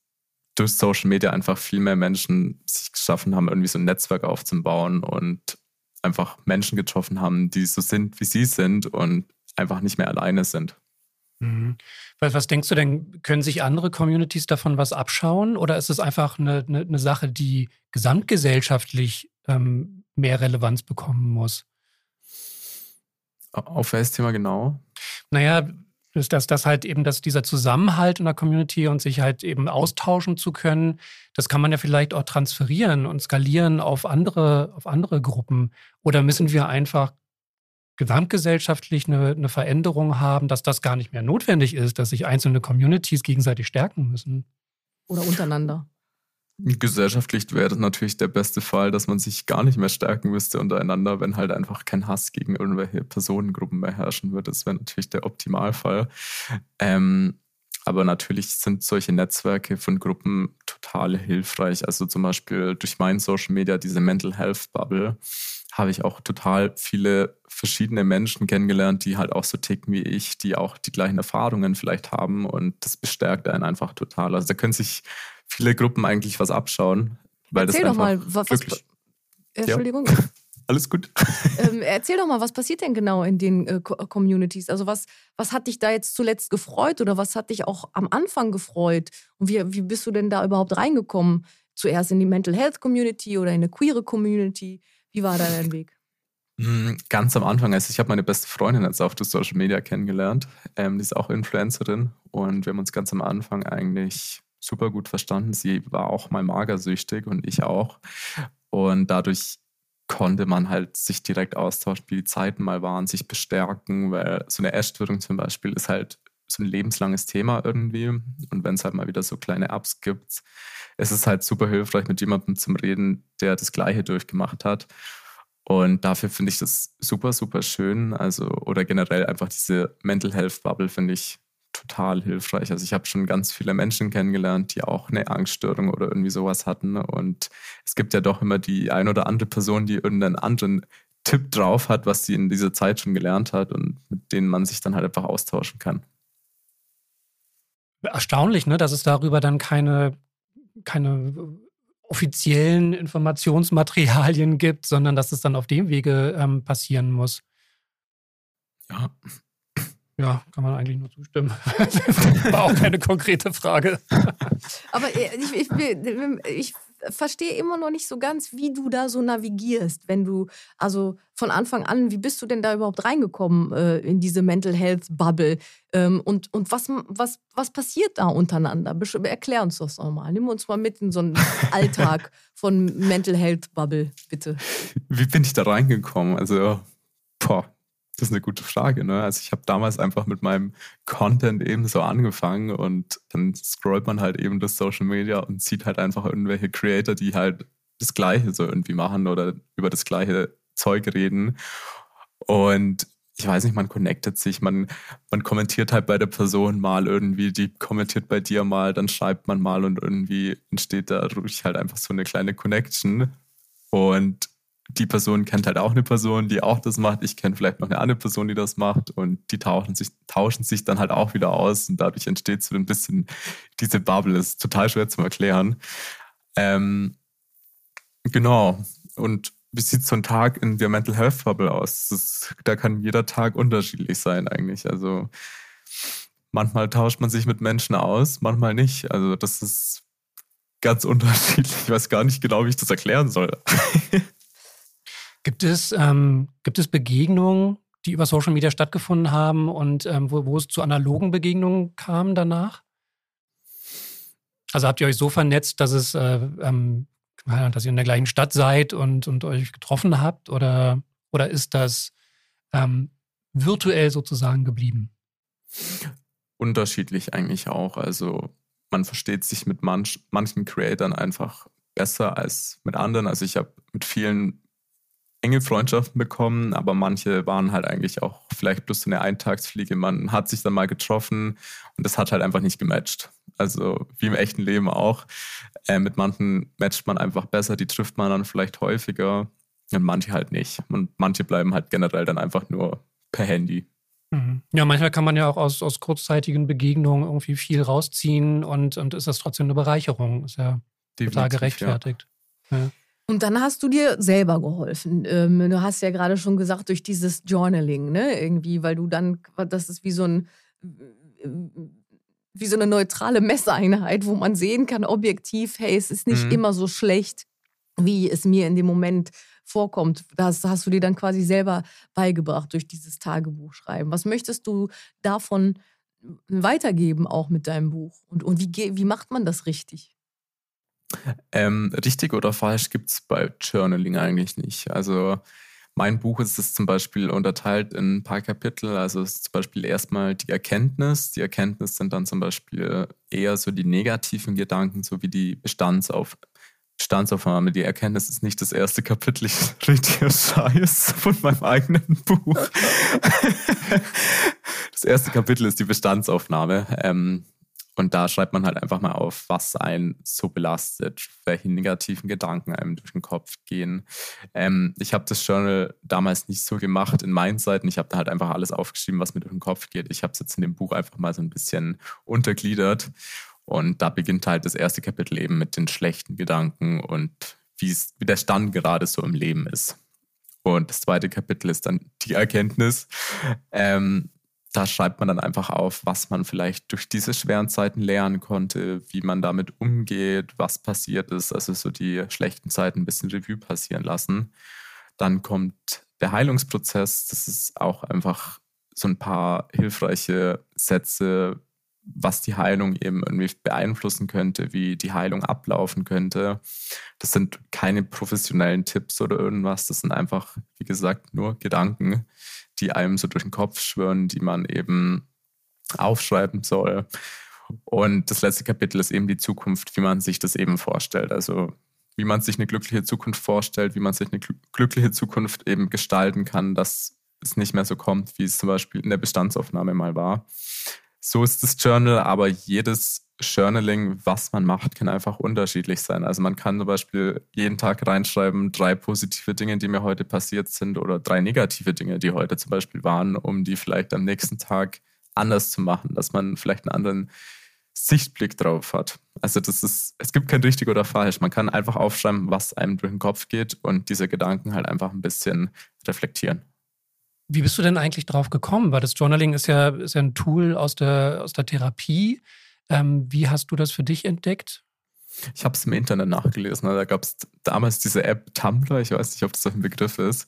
D: durch Social Media einfach viel mehr Menschen sich geschaffen haben, irgendwie so ein Netzwerk aufzubauen und einfach Menschen getroffen haben, die so sind, wie sie sind und einfach nicht mehr alleine sind.
B: Mhm. Was, was, denkst du denn, können sich andere Communities davon was abschauen oder ist es einfach eine, eine, eine Sache, die gesamtgesellschaftlich ähm, mehr Relevanz bekommen muss?
D: Auf welches Thema genau?
B: Naja, ist dass das halt eben, dass dieser Zusammenhalt in der Community und sich halt eben austauschen zu können, das kann man ja vielleicht auch transferieren und skalieren auf andere, auf andere Gruppen. Oder müssen wir einfach gesamtgesellschaftlich eine, eine Veränderung haben, dass das gar nicht mehr notwendig ist, dass sich einzelne Communities gegenseitig stärken müssen?
C: Oder untereinander.
D: Gesellschaftlich wäre das natürlich der beste Fall, dass man sich gar nicht mehr stärken müsste untereinander, wenn halt einfach kein Hass gegen irgendwelche Personengruppen mehr herrschen würde. Das wäre natürlich der Optimalfall. Ähm, aber natürlich sind solche Netzwerke von Gruppen total hilfreich. Also zum Beispiel durch mein Social Media, diese Mental Health Bubble, habe ich auch total viele verschiedene Menschen kennengelernt, die halt auch so ticken wie ich, die auch die gleichen Erfahrungen vielleicht haben und das bestärkt einen einfach total. Also da können sich viele Gruppen eigentlich was abschauen. Weil
C: Erzähl
D: das
C: doch mal, was, was Entschuldigung. Ja. <laughs>
D: Alles gut. <laughs>
C: Ähm, erzähl doch mal, was passiert denn genau in den äh, Communities? Also was, was hat dich da jetzt zuletzt gefreut oder was hat dich auch am Anfang gefreut? Und wie, wie bist du denn da überhaupt reingekommen? Zuerst in die Mental Health Community oder in eine queere Community? Wie war da dein Weg?
D: Hm, ganz am Anfang, also ich habe meine beste Freundin jetzt auf der Social Media kennengelernt. Ähm, die ist auch Influencerin und wir haben uns ganz am Anfang eigentlich super gut verstanden. Sie war auch mal magersüchtig und ich auch. Und dadurch konnte man halt sich direkt austauschen, wie die Zeiten mal waren, sich bestärken, weil so eine Essstörung zum Beispiel ist halt so ein lebenslanges Thema irgendwie. Und wenn es halt mal wieder so kleine Ups gibt, ist es halt super hilfreich, mit jemandem zu reden, der das Gleiche durchgemacht hat. Und dafür finde ich das super, super schön. Also, oder generell einfach diese Mental Health Bubble finde ich total hilfreich. Also ich habe schon ganz viele Menschen kennengelernt, die auch eine Angststörung oder irgendwie sowas hatten. Und es gibt ja doch immer die ein oder andere Person, die irgendeinen anderen Tipp drauf hat, was sie in dieser Zeit schon gelernt hat und mit denen man sich dann halt einfach austauschen kann.
B: Erstaunlich, ne, dass es darüber dann keine, keine offiziellen Informationsmaterialien gibt, sondern dass es dann auf dem Wege ähm, passieren muss.
D: Ja.
B: Ja, kann man eigentlich nur zustimmen. <laughs> War auch keine konkrete Frage.
C: Aber ich, ich, ich verstehe immer noch nicht so ganz, wie du da so navigierst, wenn du, also von Anfang an, wie bist du denn da überhaupt reingekommen äh, in diese Mental Health Bubble? Ähm, und und was, was, was passiert da untereinander? Erklär uns das nochmal. Nimm uns mal mit in so einen <laughs> Alltag von Mental Health Bubble, bitte.
D: Wie bin ich da reingekommen? Also, boah, das ist eine gute Frage. Ne? Also ich habe damals einfach mit meinem Content eben so angefangen und dann scrollt man halt eben das Social Media und sieht halt einfach irgendwelche Creator, die halt das Gleiche so irgendwie machen oder über das gleiche Zeug reden. Und ich weiß nicht, man connectet sich, man, man kommentiert halt bei der Person mal irgendwie, die kommentiert bei dir mal, dann schreibt man mal und irgendwie entsteht da ruhig halt einfach so eine kleine Connection. Und die Person kennt halt auch eine Person, die auch das macht. Ich kenne vielleicht noch eine andere Person, die das macht. Und die tauschen sich, tauschen sich dann halt auch wieder aus. Und dadurch entsteht so ein bisschen diese Bubble. Das ist total schwer zu erklären. Ähm, genau. Und wie sieht so ein Tag in der Mental Health Bubble aus? Ist, da kann jeder Tag unterschiedlich sein eigentlich. Also manchmal tauscht man sich mit Menschen aus, manchmal nicht. Also das ist ganz <laughs> unterschiedlich. Ich weiß gar nicht genau, wie ich das erklären soll.
B: Gibt es, ähm, gibt es Begegnungen, die über Social Media stattgefunden haben und ähm, wo, wo es zu analogen Begegnungen kam danach? Also habt ihr euch so vernetzt, dass es, äh, ähm, dass ihr in der gleichen Stadt seid und, und euch getroffen habt? Oder, oder ist das ähm, virtuell sozusagen geblieben?
D: Unterschiedlich eigentlich auch. Also man versteht sich mit manch, manchen Creatoren einfach besser als mit anderen. Also ich habe mit vielen enge Freundschaften bekommen, aber manche waren halt eigentlich auch vielleicht bloß so eine Eintagsfliege. Man hat sich dann mal getroffen und das hat halt einfach nicht gematcht. Also wie im echten Leben auch. Äh, mit manchen matcht man einfach besser, die trifft man dann vielleicht häufiger und manche halt nicht. Und manche bleiben halt generell dann einfach nur per Handy.
B: Mhm. Ja, manchmal kann man ja auch aus, aus kurzzeitigen Begegnungen irgendwie viel rausziehen und, und ist das trotzdem eine Bereicherung. Ist ja Definitiv, total gerechtfertigt. Ja. Ja.
C: Und dann hast du dir selber geholfen. Ähm, du hast ja gerade schon gesagt, durch dieses Journaling, ne? Irgendwie, weil du dann, das ist wie so ein wie so eine neutrale Messeinheit, wo man sehen kann, objektiv, hey, es ist nicht mhm. immer so schlecht, wie es mir in dem Moment vorkommt. Das hast du dir dann quasi selber beigebracht durch dieses Tagebuch schreiben. Was möchtest du davon weitergeben, auch mit deinem Buch? Und, und wie, wie macht man das richtig?
D: Ähm, richtig oder falsch gibt es bei Journaling eigentlich nicht. Also mein Buch ist es zum Beispiel unterteilt in ein paar Kapitel. Also es ist zum Beispiel erstmal die Erkenntnis. Die Erkenntnis sind dann zum Beispiel eher so die negativen Gedanken, so wie die Bestandsauf Bestandsaufnahme. Die Erkenntnis ist nicht das erste Kapitel. Ich <laughs> rede Scheiß von meinem eigenen Buch. <laughs> das erste Kapitel ist die Bestandsaufnahme. Ähm, und da schreibt man halt einfach mal auf, was einen so belastet, welche negativen Gedanken einem durch den Kopf gehen. Ähm, ich habe das Journal damals nicht so gemacht in meinen Seiten. Ich habe da halt einfach alles aufgeschrieben, was mir durch den Kopf geht. Ich habe es jetzt in dem Buch einfach mal so ein bisschen untergliedert. Und da beginnt halt das erste Kapitel eben mit den schlechten Gedanken und wie der Stand gerade so im Leben ist. Und das zweite Kapitel ist dann die Erkenntnis. Ähm, da schreibt man dann einfach auf, was man vielleicht durch diese schweren Zeiten lernen konnte, wie man damit umgeht, was passiert ist, also so die schlechten Zeiten ein bisschen Revue passieren lassen. Dann kommt der Heilungsprozess, das ist auch einfach so ein paar hilfreiche Sätze, was die Heilung eben irgendwie beeinflussen könnte, wie die Heilung ablaufen könnte. Das sind keine professionellen Tipps oder irgendwas, das sind einfach, wie gesagt, nur Gedanken, die einem so durch den Kopf schwören, die man eben aufschreiben soll. Und das letzte Kapitel ist eben die Zukunft, wie man sich das eben vorstellt. Also wie man sich eine glückliche Zukunft vorstellt, wie man sich eine glückliche Zukunft eben gestalten kann, dass es nicht mehr so kommt, wie es zum Beispiel in der Bestandsaufnahme mal war. So ist das Journal, aber jedes Journaling, was man macht, kann einfach unterschiedlich sein. Also man kann zum Beispiel jeden Tag reinschreiben, drei positive Dinge, die mir heute passiert sind oder drei negative Dinge, die heute zum Beispiel waren, um die vielleicht am nächsten Tag anders zu machen, dass man vielleicht einen anderen Sichtblick drauf hat. Also das ist, es gibt kein richtig oder falsch. Man kann einfach aufschreiben, was einem durch den Kopf geht und diese Gedanken halt einfach ein bisschen reflektieren.
B: Wie bist du denn eigentlich drauf gekommen? Weil das Journaling ist ja, ist ja ein Tool aus der, aus der Therapie. Ähm, wie hast du das für dich entdeckt?
D: Ich habe es im Internet nachgelesen. Da gab es damals diese App Tumblr. Ich weiß nicht, ob das ein Begriff ist.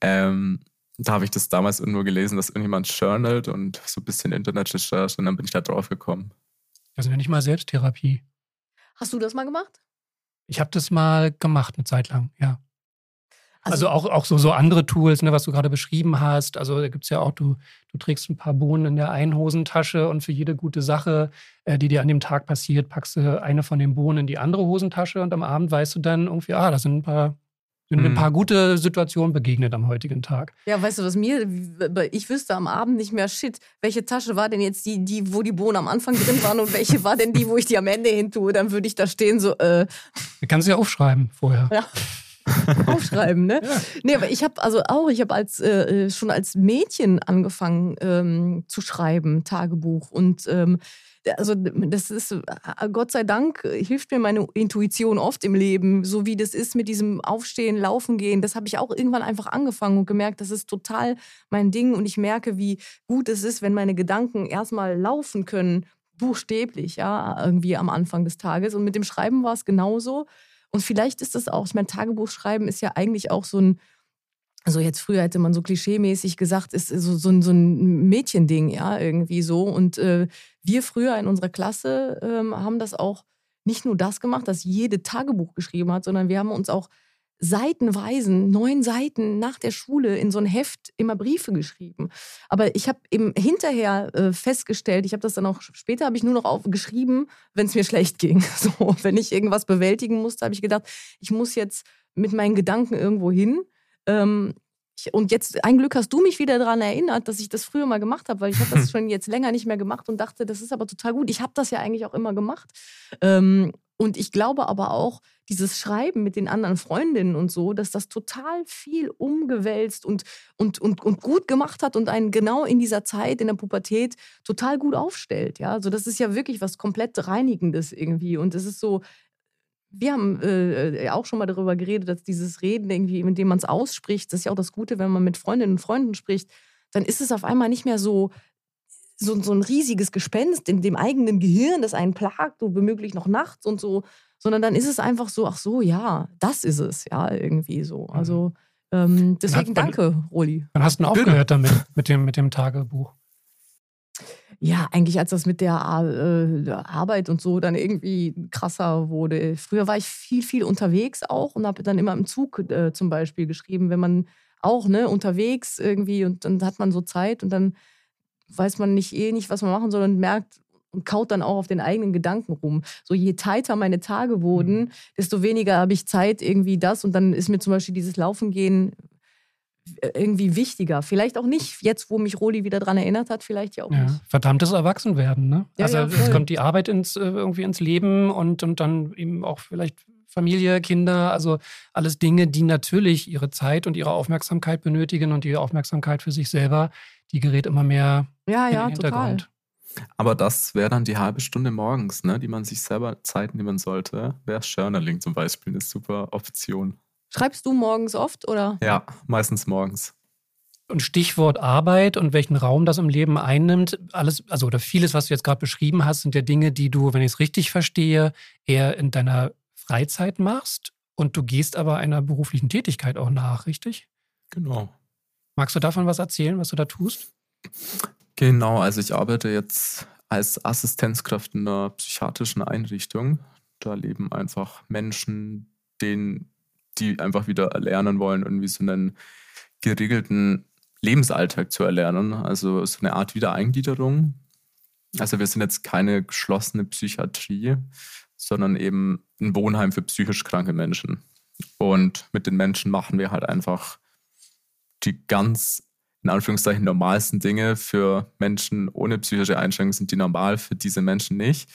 D: Ähm, da habe ich das damals irgendwo gelesen, dass irgendjemand journalt und so ein bisschen Internetrecherche und dann bin ich da drauf gekommen.
B: Das ist ja nicht mal Selbsttherapie.
C: Hast du das mal gemacht?
B: Ich habe das mal gemacht eine Zeit lang, ja. Also, also, auch, auch so, so andere Tools, ne, was du gerade beschrieben hast. Also da gibt es ja auch, du, du trägst ein paar Bohnen in der einen Hosentasche und für jede gute Sache, äh, die dir an dem Tag passiert, packst du eine von den Bohnen in die andere Hosentasche und am Abend weißt du dann irgendwie, ah, da sind ein paar sind ein mhm. paar gute Situationen begegnet am heutigen Tag.
C: Ja, weißt du, was mir, ich wüsste am Abend nicht mehr, shit, welche Tasche war denn jetzt die, die, wo die Bohnen am Anfang drin waren und welche war denn die, wo ich die am Ende hin tue? Dann würde ich da stehen so, äh.
B: Du kannst ja aufschreiben vorher.
C: Ja. <laughs> Aufschreiben, ne? Ja. Nee, aber ich habe also auch, ich habe als äh, äh, schon als Mädchen angefangen ähm, zu schreiben, Tagebuch. Und ähm, also das ist, äh, Gott sei Dank, hilft mir meine Intuition oft im Leben, so wie das ist mit diesem Aufstehen, Laufen gehen. Das habe ich auch irgendwann einfach angefangen und gemerkt, das ist total mein Ding. Und ich merke, wie gut es ist, wenn meine Gedanken erstmal laufen können, buchstäblich, ja, irgendwie am Anfang des Tages. Und mit dem Schreiben war es genauso. Und vielleicht ist das auch, ich meine, Tagebuchschreiben ist ja eigentlich auch so ein, also jetzt früher hätte man so klischeemäßig gesagt, ist so, so, ein, so ein Mädchending, ja, irgendwie so. Und äh, wir früher in unserer Klasse ähm, haben das auch nicht nur das gemacht, dass jede Tagebuch geschrieben hat, sondern wir haben uns auch seitenweisen, neun Seiten nach der Schule in so ein Heft immer Briefe geschrieben. Aber ich habe eben hinterher äh, festgestellt, ich habe das dann auch später, habe ich nur noch aufgeschrieben, wenn es mir schlecht ging. <laughs> So, wenn ich irgendwas bewältigen musste, habe ich gedacht, ich muss jetzt mit meinen Gedanken irgendwo hin. Ähm, und jetzt, ein Glück hast du mich wieder daran erinnert, dass ich das früher mal gemacht habe, weil ich habe das <laughs> schon jetzt länger nicht mehr gemacht und dachte, das ist aber total gut. Ich habe das ja eigentlich auch immer gemacht. Ähm, und ich glaube aber auch, dieses Schreiben mit den anderen Freundinnen und so, dass das total viel umgewälzt und, und, und, und gut gemacht hat und einen genau in dieser Zeit, in der Pubertät, total gut aufstellt. Ja, also das ist ja wirklich was komplett Reinigendes irgendwie. Und es ist so, wir haben äh, auch schon mal darüber geredet, dass dieses Reden irgendwie, mit dem man es ausspricht, das ist ja auch das Gute, wenn man mit Freundinnen und Freunden spricht, dann ist es auf einmal nicht mehr so so, so ein riesiges Gespenst in dem eigenen Gehirn, das einen plagt und womöglich noch nachts und so, sondern dann ist es einfach so, ach so, ja, das ist es, ja, irgendwie so. Mhm. Also ähm, deswegen hat, danke, Roli.
B: Wann hast du denn aufgehört damit, mit dem, mit dem Tagebuch?
C: Ja, eigentlich als das mit der äh, Arbeit und so dann irgendwie krasser wurde. Früher war ich viel, viel unterwegs auch und habe dann immer im Zug äh, zum Beispiel geschrieben, wenn man auch ne, unterwegs irgendwie und dann hat man so Zeit und dann weiß man nicht eh nicht, was man machen soll und merkt und kaut dann auch auf den eigenen Gedanken rum. So je tighter meine Tage wurden, mhm. desto weniger habe ich Zeit irgendwie das und dann ist mir zum Beispiel dieses Laufen gehen irgendwie wichtiger. Vielleicht auch nicht jetzt, wo mich Roli wieder daran erinnert hat, vielleicht ja auch ja, nicht.
B: Verdammtes Erwachsenwerden, ne? Ja, also ja, es kommt die Arbeit ins, äh, irgendwie ins Leben und, und dann eben auch vielleicht Familie, Kinder, also alles Dinge, die natürlich ihre Zeit und ihre Aufmerksamkeit benötigen und die Aufmerksamkeit für sich selber, die gerät immer mehr ja, in ja, den Hintergrund.
D: Total. Aber das wäre dann die halbe Stunde morgens, ne, die man sich selber Zeit nehmen sollte. Wäre Journaling zum Beispiel eine super Option.
C: Schreibst du morgens oft oder?
D: Ja, meistens morgens.
B: Und Stichwort Arbeit und welchen Raum das im Leben einnimmt, alles, also oder vieles, was du jetzt gerade beschrieben hast, sind ja Dinge, die du, wenn ich es richtig verstehe, eher in deiner Freizeit machst und du gehst aber einer beruflichen Tätigkeit auch nach, richtig?
D: Genau.
B: Magst du davon was erzählen, was du da tust?
D: Genau, also ich arbeite jetzt als Assistenzkraft in einer psychiatrischen Einrichtung. Da leben einfach Menschen, denen, die einfach wieder erlernen wollen, irgendwie so einen geregelten Lebensalltag zu erlernen. Also so eine Art Wiedereingliederung. Also wir sind jetzt keine geschlossene Psychiatrie, sondern eben ein Wohnheim für psychisch kranke Menschen. Und mit den Menschen machen wir halt einfach die ganz in Anführungszeichen normalsten Dinge für Menschen ohne psychische Einschränkungen sind die normal, für diese Menschen nicht.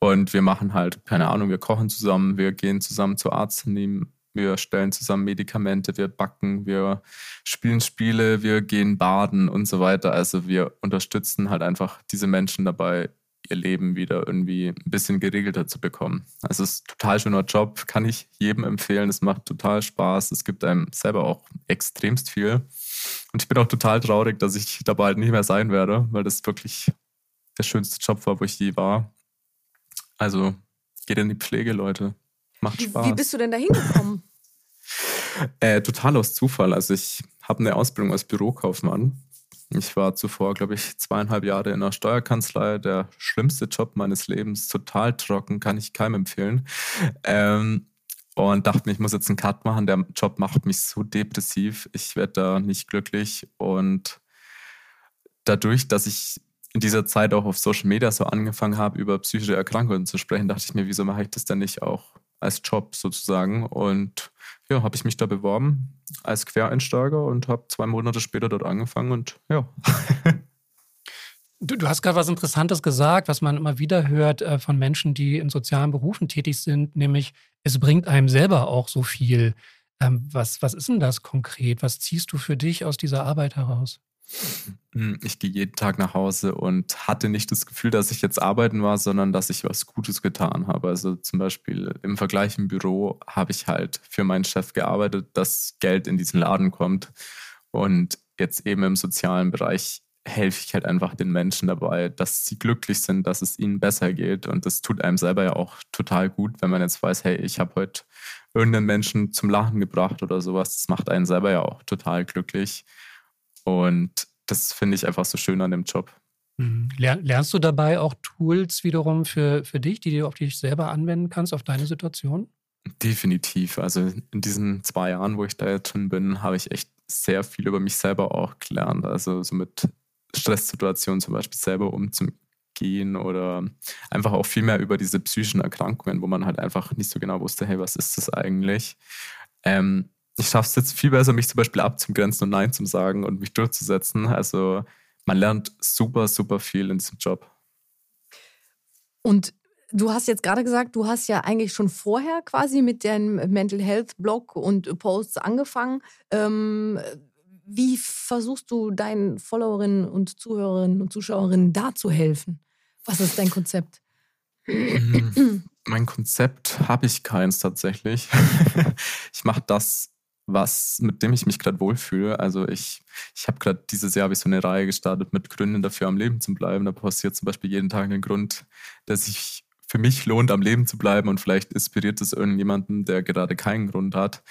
D: Und wir machen halt, keine Ahnung, wir kochen zusammen, wir gehen zusammen zu Arzt, nehmen, wir stellen zusammen Medikamente, wir backen, wir spielen Spiele, wir gehen baden und so weiter. Also wir unterstützen halt einfach diese Menschen dabei, ihr Leben wieder irgendwie ein bisschen geregelter zu bekommen. Also es ist ein total schöner Job, kann ich jedem empfehlen. Es macht total Spaß. Es gibt einem selber auch extremst viel. Und ich bin auch total traurig, dass ich dabei halt nicht mehr sein werde, weil das wirklich der schönste Job war, wo ich je war. Also geht in die Pflege, Leute. Macht Spaß.
C: Wie bist du denn da hingekommen?
D: Äh, total aus Zufall. Also ich habe eine Ausbildung als Bürokaufmann. Ich war zuvor, glaube ich, zweieinhalb Jahre in einer Steuerkanzlei. Der schlimmste Job meines Lebens. Total trocken, kann ich keinem empfehlen. Ähm, und dachte mir, ich muss jetzt einen Cut machen. Der Job macht mich so depressiv. Ich werde da nicht glücklich. Und dadurch, dass ich in dieser Zeit auch auf Social Media so angefangen habe, über psychische Erkrankungen zu sprechen, dachte ich mir, wieso mache ich das denn nicht auch als Job sozusagen? Und ja, habe ich mich da beworben als Quereinsteiger und habe zwei Monate später dort angefangen und ja.
B: Du, du, hast gerade was Interessantes gesagt, was man immer wieder hört äh, von Menschen, die in sozialen Berufen tätig sind, nämlich es bringt einem selber auch so viel. Ähm, was, was ist denn das konkret? Was ziehst du für dich aus dieser Arbeit heraus?
D: Hm, ich gehe jeden Tag nach Hause und hatte nicht das Gefühl, dass ich jetzt arbeiten war, sondern dass ich was Gutes getan habe. Also zum Beispiel im Vergleich im Büro habe ich halt für meinen Chef gearbeitet, dass Geld in diesen Laden kommt. Und jetzt eben im sozialen Bereich helfe ich halt einfach den Menschen dabei, dass sie glücklich sind, dass es ihnen besser geht. Und das tut einem selber ja auch total gut, wenn man jetzt weiß, hey, ich habe heute irgendeinen Menschen zum Lachen gebracht oder sowas. Das macht einen selber ja auch total glücklich. Und das finde ich einfach so schön an dem Job.
B: Mhm. Lernst du dabei auch Tools wiederum für, für dich, die du auf dich selber anwenden kannst, auf deine Situation?
D: Definitiv. Also in diesen zwei Jahren, wo ich da jetzt schon bin, habe ich echt sehr viel über mich selber auch gelernt. Also so mit Stresssituationen zum Beispiel selber umzugehen oder einfach auch viel mehr über diese psychischen Erkrankungen, wo man halt einfach nicht so genau wusste, hey, was ist das eigentlich? Ähm, ich schaffe es jetzt viel besser, mich zum Beispiel abzugrenzen und Nein zu sagen und mich durchzusetzen. Also man lernt super, super viel in diesem Job.
C: Und du hast jetzt gerade gesagt, du hast ja eigentlich schon vorher quasi mit deinem Mental Health Blog und Posts angefangen. Ähm, wie versuchst du deinen Followerinnen und Zuhörerinnen und Zuschauerinnen da zu helfen? Was ist dein Konzept?
D: mein Konzept habe ich keins tatsächlich. <laughs> ich mache das, was, mit dem ich mich gerade wohlfühle. Also ich, ich habe gerade dieses Jahr so eine Reihe gestartet mit Gründen dafür am Leben zu bleiben. Da passiert zum Beispiel jeden Tag ein Grund, der sich für mich lohnt, am Leben zu bleiben und vielleicht inspiriert es irgendjemanden, der gerade keinen Grund hat.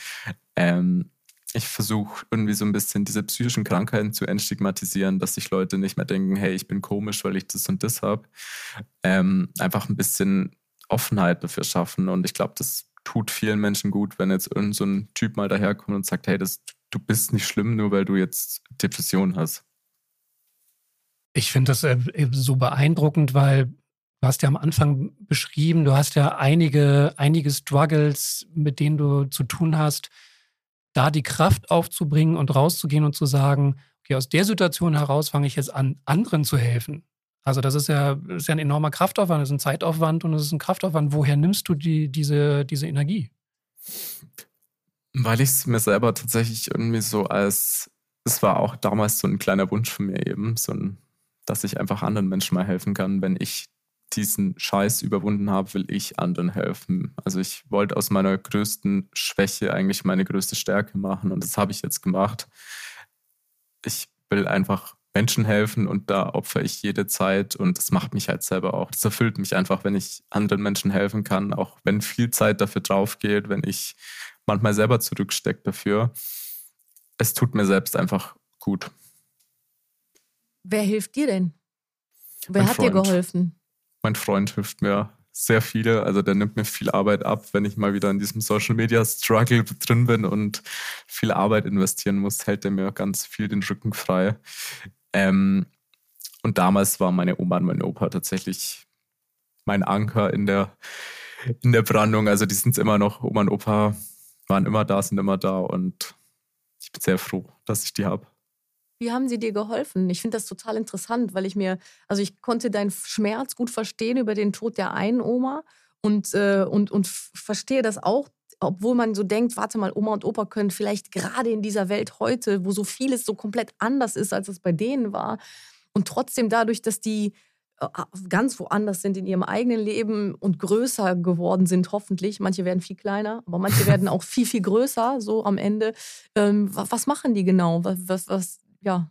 D: Ähm, ich versuche irgendwie so ein bisschen diese psychischen Krankheiten zu entstigmatisieren, dass sich Leute nicht mehr denken, hey, ich bin komisch, weil ich das und das habe. Ähm, einfach ein bisschen Offenheit dafür schaffen. Und ich glaube, das tut vielen Menschen gut, wenn jetzt irgend so ein Typ mal daherkommt und sagt, hey, das, du bist nicht schlimm, nur weil du jetzt Depression hast.
B: Ich finde das äh, so beeindruckend, weil du hast ja am Anfang beschrieben, du hast ja einige, einige Struggles, mit denen du zu tun hast, da die Kraft aufzubringen und rauszugehen und zu sagen, okay, aus der Situation heraus fange ich jetzt an, anderen zu helfen. Also das ist ja, ist ja ein enormer Kraftaufwand, das ist ein Zeitaufwand und es ist ein Kraftaufwand. Woher nimmst du die, diese, diese Energie?
D: Weil ich es mir selber tatsächlich irgendwie so als, es war auch damals so ein kleiner Wunsch von mir eben, so ein, dass ich einfach anderen Menschen mal helfen kann. Wenn ich diesen Scheiß überwunden habe, will ich anderen helfen. Also ich wollte aus meiner größten Schwäche eigentlich meine größte Stärke machen und das habe ich jetzt gemacht. Ich will einfach Menschen helfen und da opfere ich jede Zeit und das macht mich halt selber auch. Das erfüllt mich einfach, wenn ich anderen Menschen helfen kann, auch wenn viel Zeit dafür drauf geht, wenn ich manchmal selber zurückstecke dafür. Es tut mir selbst einfach gut.
C: Wer hilft dir denn? Wer mein hat Freund. dir geholfen?
D: Mein Freund hilft mir sehr viele. Also der nimmt mir viel Arbeit ab, wenn ich mal wieder in diesem Social Media Struggle drin bin und viel Arbeit investieren muss, hält er mir ganz viel den Rücken frei. Ähm, und damals war meine Oma und mein Opa tatsächlich mein Anker in der, in der Brandung. Also die sind immer noch, Oma und Opa waren immer da, sind immer da und ich bin sehr froh, dass ich die habe.
C: Wie haben sie dir geholfen? Ich finde das total interessant, weil ich mir, also ich konnte deinen Schmerz gut verstehen über den Tod der einen Oma und, äh, und, und verstehe das auch, obwohl man so denkt, warte mal, Oma und Opa können vielleicht gerade in dieser Welt heute, wo so vieles so komplett anders ist, als es bei denen war, und trotzdem dadurch, dass die äh, ganz woanders sind in ihrem eigenen Leben und größer geworden sind, hoffentlich. Manche werden viel kleiner, aber manche <laughs> werden auch viel, viel größer, so am Ende. Ähm, was machen die genau? Was, was, was, ja.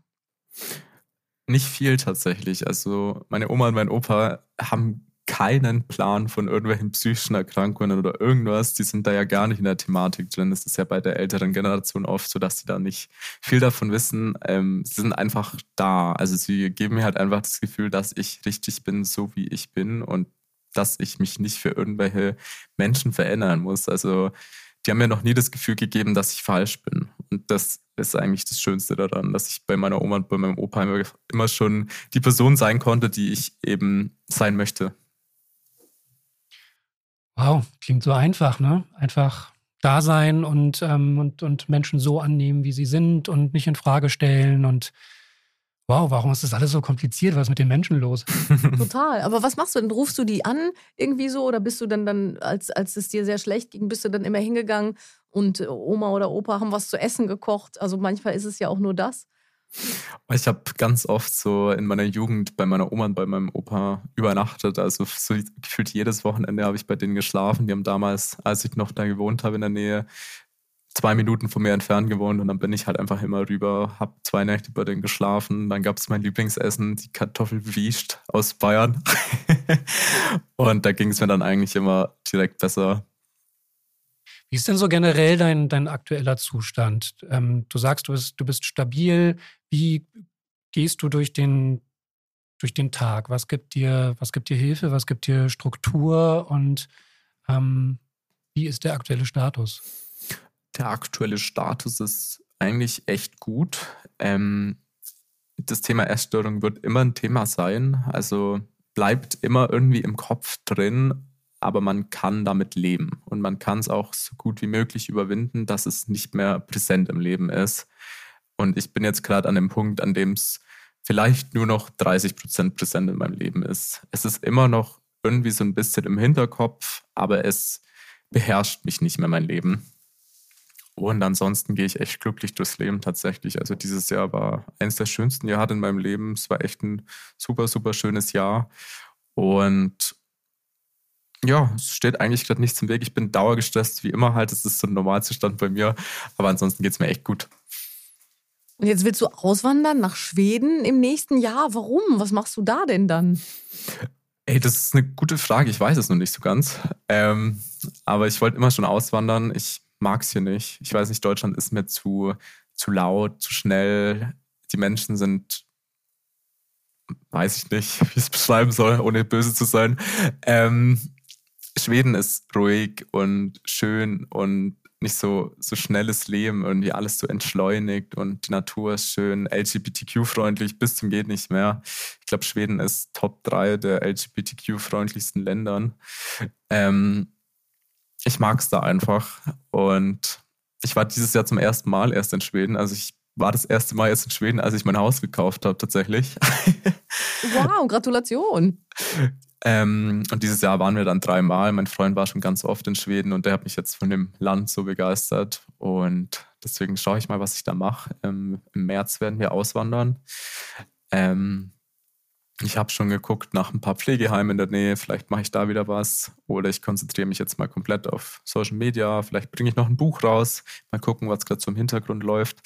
D: Nicht viel tatsächlich. Also meine Oma und mein Opa haben keinen Plan von irgendwelchen psychischen Erkrankungen oder irgendwas. Die sind da ja gar nicht in der Thematik drin. Es ist ja bei der älteren Generation oft so, dass sie da nicht viel davon wissen. Ähm, sie sind einfach da. Also sie geben mir halt einfach das Gefühl, dass ich richtig bin, so wie ich bin und dass ich mich nicht für irgendwelche Menschen verändern muss. Also die haben mir noch nie das Gefühl gegeben, dass ich falsch bin. Und das ist eigentlich das Schönste daran, dass ich bei meiner Oma und bei meinem Opa immer schon die Person sein konnte, die ich eben sein möchte.
B: Wow, klingt so einfach, ne? Einfach da sein und, ähm, und, und Menschen so annehmen, wie sie sind und nicht in Frage stellen und Wow, warum ist das alles so kompliziert? Was ist mit den Menschen los? <laughs>
C: Total. Aber was machst du denn? Rufst du die an irgendwie so oder bist du dann, dann als, als es dir sehr schlecht ging, bist du dann immer hingegangen und Oma oder Opa haben was zu essen gekocht? Also manchmal ist es ja auch nur das.
D: Ich habe ganz oft so in meiner Jugend bei meiner Oma und bei meinem Opa übernachtet. Also so gefühlt jedes Wochenende habe ich bei denen geschlafen. Die haben damals, als ich noch da gewohnt habe in der Nähe, zwei Minuten von mir entfernt gewohnt und dann bin ich halt einfach immer rüber, habe zwei Nächte bei denen geschlafen. Dann gab es mein Lieblingsessen, die Kartoffelwiescht aus Bayern. <laughs> und da ging es mir dann eigentlich immer direkt besser.
B: Wie ist denn so generell dein, dein aktueller Zustand? Ähm, du sagst, du bist, du bist stabil. Wie gehst du durch den, durch den Tag? Was gibt dir, was gibt dir Hilfe? Was gibt dir Struktur? Und ähm, wie ist der aktuelle Status?
D: Der aktuelle Status ist eigentlich echt gut. Ähm, das Thema Essstörung wird immer ein Thema sein. Also bleibt immer irgendwie im Kopf drin aber man kann damit leben und man kann es auch so gut wie möglich überwinden, dass es nicht mehr präsent im Leben ist. Und ich bin jetzt gerade an dem Punkt, an dem es vielleicht nur noch 30 Prozent präsent in meinem Leben ist. Es ist immer noch irgendwie so ein bisschen im Hinterkopf, aber es beherrscht mich nicht mehr mein Leben. Und ansonsten gehe ich echt glücklich durchs Leben tatsächlich. Also dieses Jahr war eines der schönsten Jahre in meinem Leben. Es war echt ein super, super schönes Jahr. Und ja, es steht eigentlich gerade nichts im Weg. Ich bin dauergestresst, wie immer halt. Das ist so ein Normalzustand bei mir. Aber ansonsten geht es mir echt gut.
C: Und jetzt willst du auswandern nach Schweden im nächsten Jahr. Warum? Was machst du da denn dann?
D: Ey, das ist eine gute Frage. Ich weiß es noch nicht so ganz. Ähm, aber ich wollte immer schon auswandern. Ich mag es hier nicht. Ich weiß nicht, Deutschland ist mir zu, zu laut, zu schnell. Die Menschen sind, weiß ich nicht, <laughs> wie ich es beschreiben soll, ohne böse zu sein. Ähm, Schweden ist ruhig und schön und nicht so, so schnelles Leben, irgendwie alles so entschleunigt und die Natur ist schön, LGBTQ-freundlich bis zum geht nicht mehr. Ich glaube, Schweden ist Top 3 der LGBTQ-freundlichsten Ländern. Ähm, ich mag es da einfach und ich war dieses Jahr zum ersten Mal erst in Schweden. Also ich war das erste Mal jetzt in Schweden, als ich mein Haus gekauft habe, tatsächlich. <laughs>
C: Wow, Gratulation.
D: Ähm, und dieses Jahr waren wir dann dreimal. Mein Freund war schon ganz oft in Schweden und der hat mich jetzt von dem Land so begeistert. Und deswegen schaue ich mal, was ich da mache. Ähm, Im März werden wir auswandern. Ähm, ich habe schon geguckt nach ein paar Pflegeheimen in der Nähe. Vielleicht mache ich da wieder was. Oder ich konzentriere mich jetzt mal komplett auf Social Media. Vielleicht bringe ich noch ein Buch raus. Mal gucken, was gerade so im Hintergrund läuft.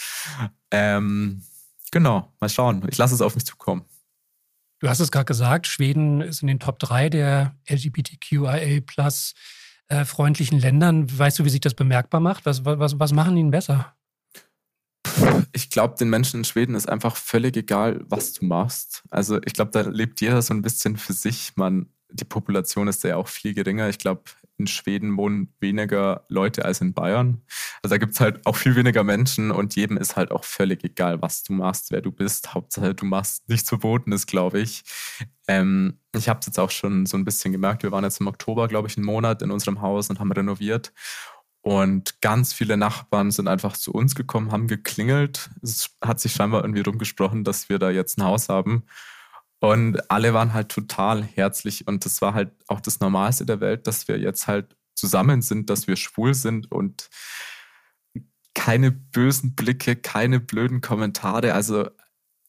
D: Ähm, genau, mal schauen. Ich lasse es auf mich zukommen.
B: Du hast es gerade gesagt, Schweden ist in den Top 3 der LGBTQIA äh, freundlichen Ländern. Weißt du, wie sich das bemerkbar macht? Was, was, was machen ihnen besser?
D: Ich glaube, den Menschen in Schweden ist einfach völlig egal, was du machst. Also ich glaube, da lebt jeder so ein bisschen für sich. Man, die Population ist ja auch viel geringer. Ich glaube, in Schweden wohnen weniger Leute als in Bayern. Also da gibt es halt auch viel weniger Menschen und jedem ist halt auch völlig egal, was du machst, wer du bist. Hauptsache, du machst nichts Verbotenes, glaube ich. Ähm, ich habe es jetzt auch schon so ein bisschen gemerkt. Wir waren jetzt im Oktober, glaube ich, einen Monat in unserem Haus und haben renoviert. Und ganz viele Nachbarn sind einfach zu uns gekommen, haben geklingelt. Es hat sich scheinbar irgendwie rumgesprochen, dass wir da jetzt ein Haus haben. Und alle waren halt total herzlich. Und das war halt auch das Normalste der Welt, dass wir jetzt halt zusammen sind, dass wir schwul sind und keine bösen Blicke, keine blöden Kommentare. Also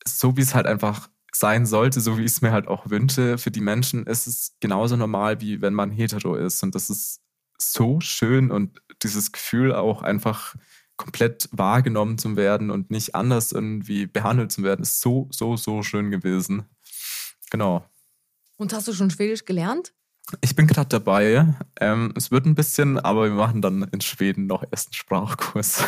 D: so wie es halt einfach sein sollte, so wie ich es mir halt auch wünsche. Für die Menschen ist es genauso normal, wie wenn man hetero ist. Und das ist so schön und dieses Gefühl auch einfach komplett wahrgenommen zu werden und nicht anders irgendwie behandelt zu werden, ist so, so, so schön gewesen. Genau.
C: Und hast du schon Schwedisch gelernt?
D: Ich bin gerade dabei. Ähm, es wird ein bisschen, aber wir machen dann in Schweden noch erst einen Sprachkurs.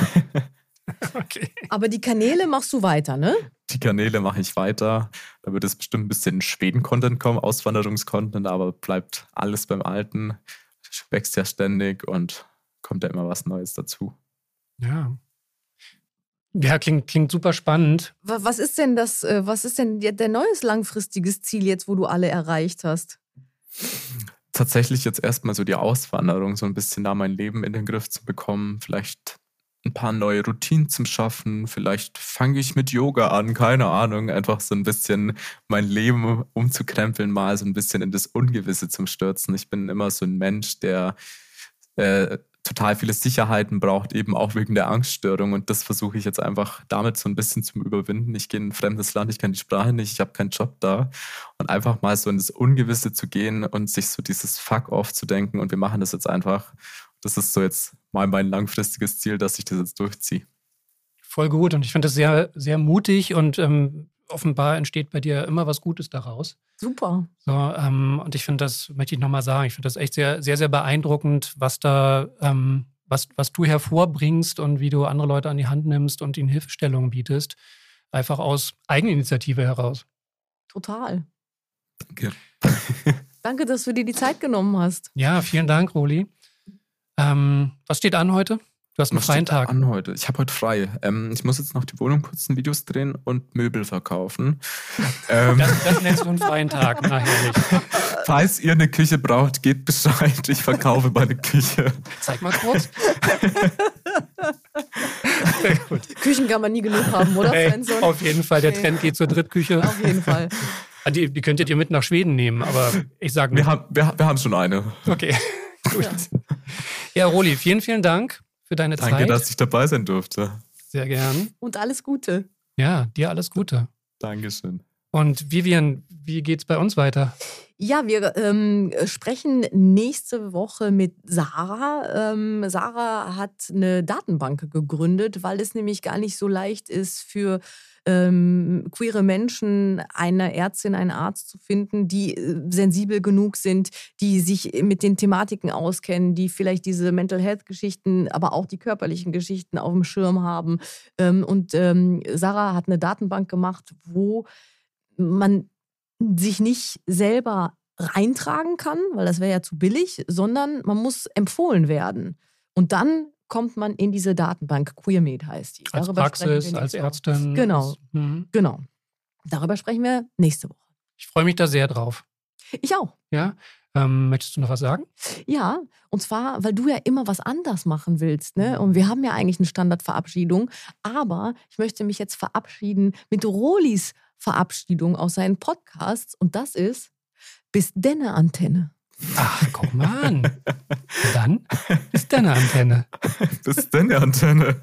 D: <laughs>
C: okay. Aber die Kanäle machst du weiter, ne?
D: Die Kanäle mache ich weiter. Da wird es bestimmt ein bisschen Schweden-Content kommen, Auswanderungskontent, aber bleibt alles beim Alten. Wächst ja ständig und kommt ja immer was Neues dazu.
B: Ja. Ja, klingt, klingt super spannend.
C: Was ist denn das, äh, was ist denn der neues langfristiges Ziel jetzt, wo du alle erreicht hast?
D: Tatsächlich jetzt erstmal so die Auswanderung, so ein bisschen da mein Leben in den Griff zu bekommen, vielleicht ein paar neue Routinen zu schaffen, vielleicht fange ich mit Yoga an, keine Ahnung, einfach so ein bisschen mein Leben umzukrempeln, mal so ein bisschen in das Ungewisse zum Stürzen. Ich bin immer so ein Mensch, der äh, total viele Sicherheiten braucht, eben auch wegen der Angststörung. Und das versuche ich jetzt einfach damit so ein bisschen zu überwinden. Ich gehe in ein fremdes Land, ich kenne die Sprache nicht, ich habe keinen Job da. Und einfach mal so in das Ungewisse zu gehen und sich so dieses Fuck-off zu denken und wir machen das jetzt einfach. Das ist so jetzt mal mein langfristiges Ziel, dass ich das jetzt durchziehe.
B: Voll gut. Und ich finde das sehr, sehr mutig und ähm, offenbar entsteht bei dir immer was Gutes daraus.
C: Super.
B: So, ähm, und ich finde, das möchte ich nochmal sagen, ich finde das echt sehr, sehr, sehr beeindruckend, was da, ähm, was, was du hervorbringst und wie du andere Leute an die Hand nimmst und ihnen Hilfestellungen bietest. Einfach aus Eigeninitiative heraus.
C: Total.
D: Danke. <laughs>
C: Danke, dass du dir die Zeit genommen hast.
B: Ja, vielen Dank, Roli. Ähm, was steht an heute? Du hast einen
D: Was
B: freien Tag.
D: An heute. Ich habe heute frei. Ähm, ich muss jetzt noch die Wohnung putzen, Videos drehen und Möbel verkaufen. <laughs> ähm,
B: Das, das nennst du einen freien Tag. Na, herrlich. <laughs>
D: falls ihr eine Küche braucht, gebt Bescheid. Ich verkaufe meine Küche.
B: Zeig mal <laughs> kurz.
C: Küchen kann man nie genug haben, oder,
B: Ey, auf jeden Fall, der
C: Nee.
B: Trend geht zur Drittküche.
C: Auf jeden Fall.
B: Ah, Die, die könntet ihr mit nach Schweden nehmen, aber ich sage
D: Wir
B: nur.
D: haben, wir, wir haben schon eine.
B: Okay, gut. Ja, Roli, vielen, vielen Dank für deine
D: Danke,
B: Zeit.
D: dass ich dabei sein durfte.
B: Sehr gern.
C: Und alles Gute.
B: Ja, dir alles Gute.
D: Dankeschön.
B: Und Vivian, wie geht's bei uns weiter?
C: Ja, wir ähm, sprechen nächste Woche mit Sarah. Ähm, Sarah hat eine Datenbank gegründet, weil es nämlich gar nicht so leicht ist für ähm, queere Menschen eine Ärztin, einen Arzt zu finden, die äh, sensibel genug sind, die sich mit den Thematiken auskennen, die vielleicht diese Mental Health Geschichten, aber auch die körperlichen Geschichten auf dem Schirm haben. Ähm, und ähm, Sarah hat eine Datenbank gemacht, wo man sich nicht selber reintragen kann, weil das wäre ja zu billig, sondern man muss empfohlen werden. Und dann kommt man in diese Datenbank. Queermed heißt die.
B: Als
C: Darüber
B: Praxis, als. Ärztin?
C: Genau.
B: Mhm.
C: Genau. Darüber sprechen wir nächste Woche.
B: Ich freue mich da sehr drauf.
C: Ich auch.
B: Ja? Ähm, möchtest du noch was sagen?
C: Ja, und zwar, weil du ja immer was anders machen willst. Ne? Und wir haben ja eigentlich eine Standardverabschiedung. Aber ich möchte mich jetzt verabschieden mit Rolis Verabschiedung aus seinen Podcasts. Und das ist bis denne Antenne.
B: Ach, guck mal an. Dann ist deine Antenne.
D: Bis denn, die Antenne.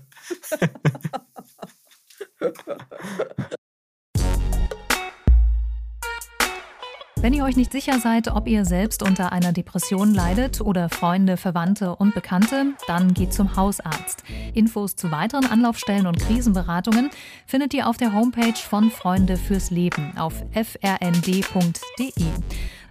E: Wenn ihr euch nicht sicher seid, ob ihr selbst unter einer Depression leidet oder Freunde, Verwandte und Bekannte, dann geht zum Hausarzt. Infos zu weiteren Anlaufstellen und Krisenberatungen findet ihr auf der Homepage von Freunde fürs Leben auf frnd.de.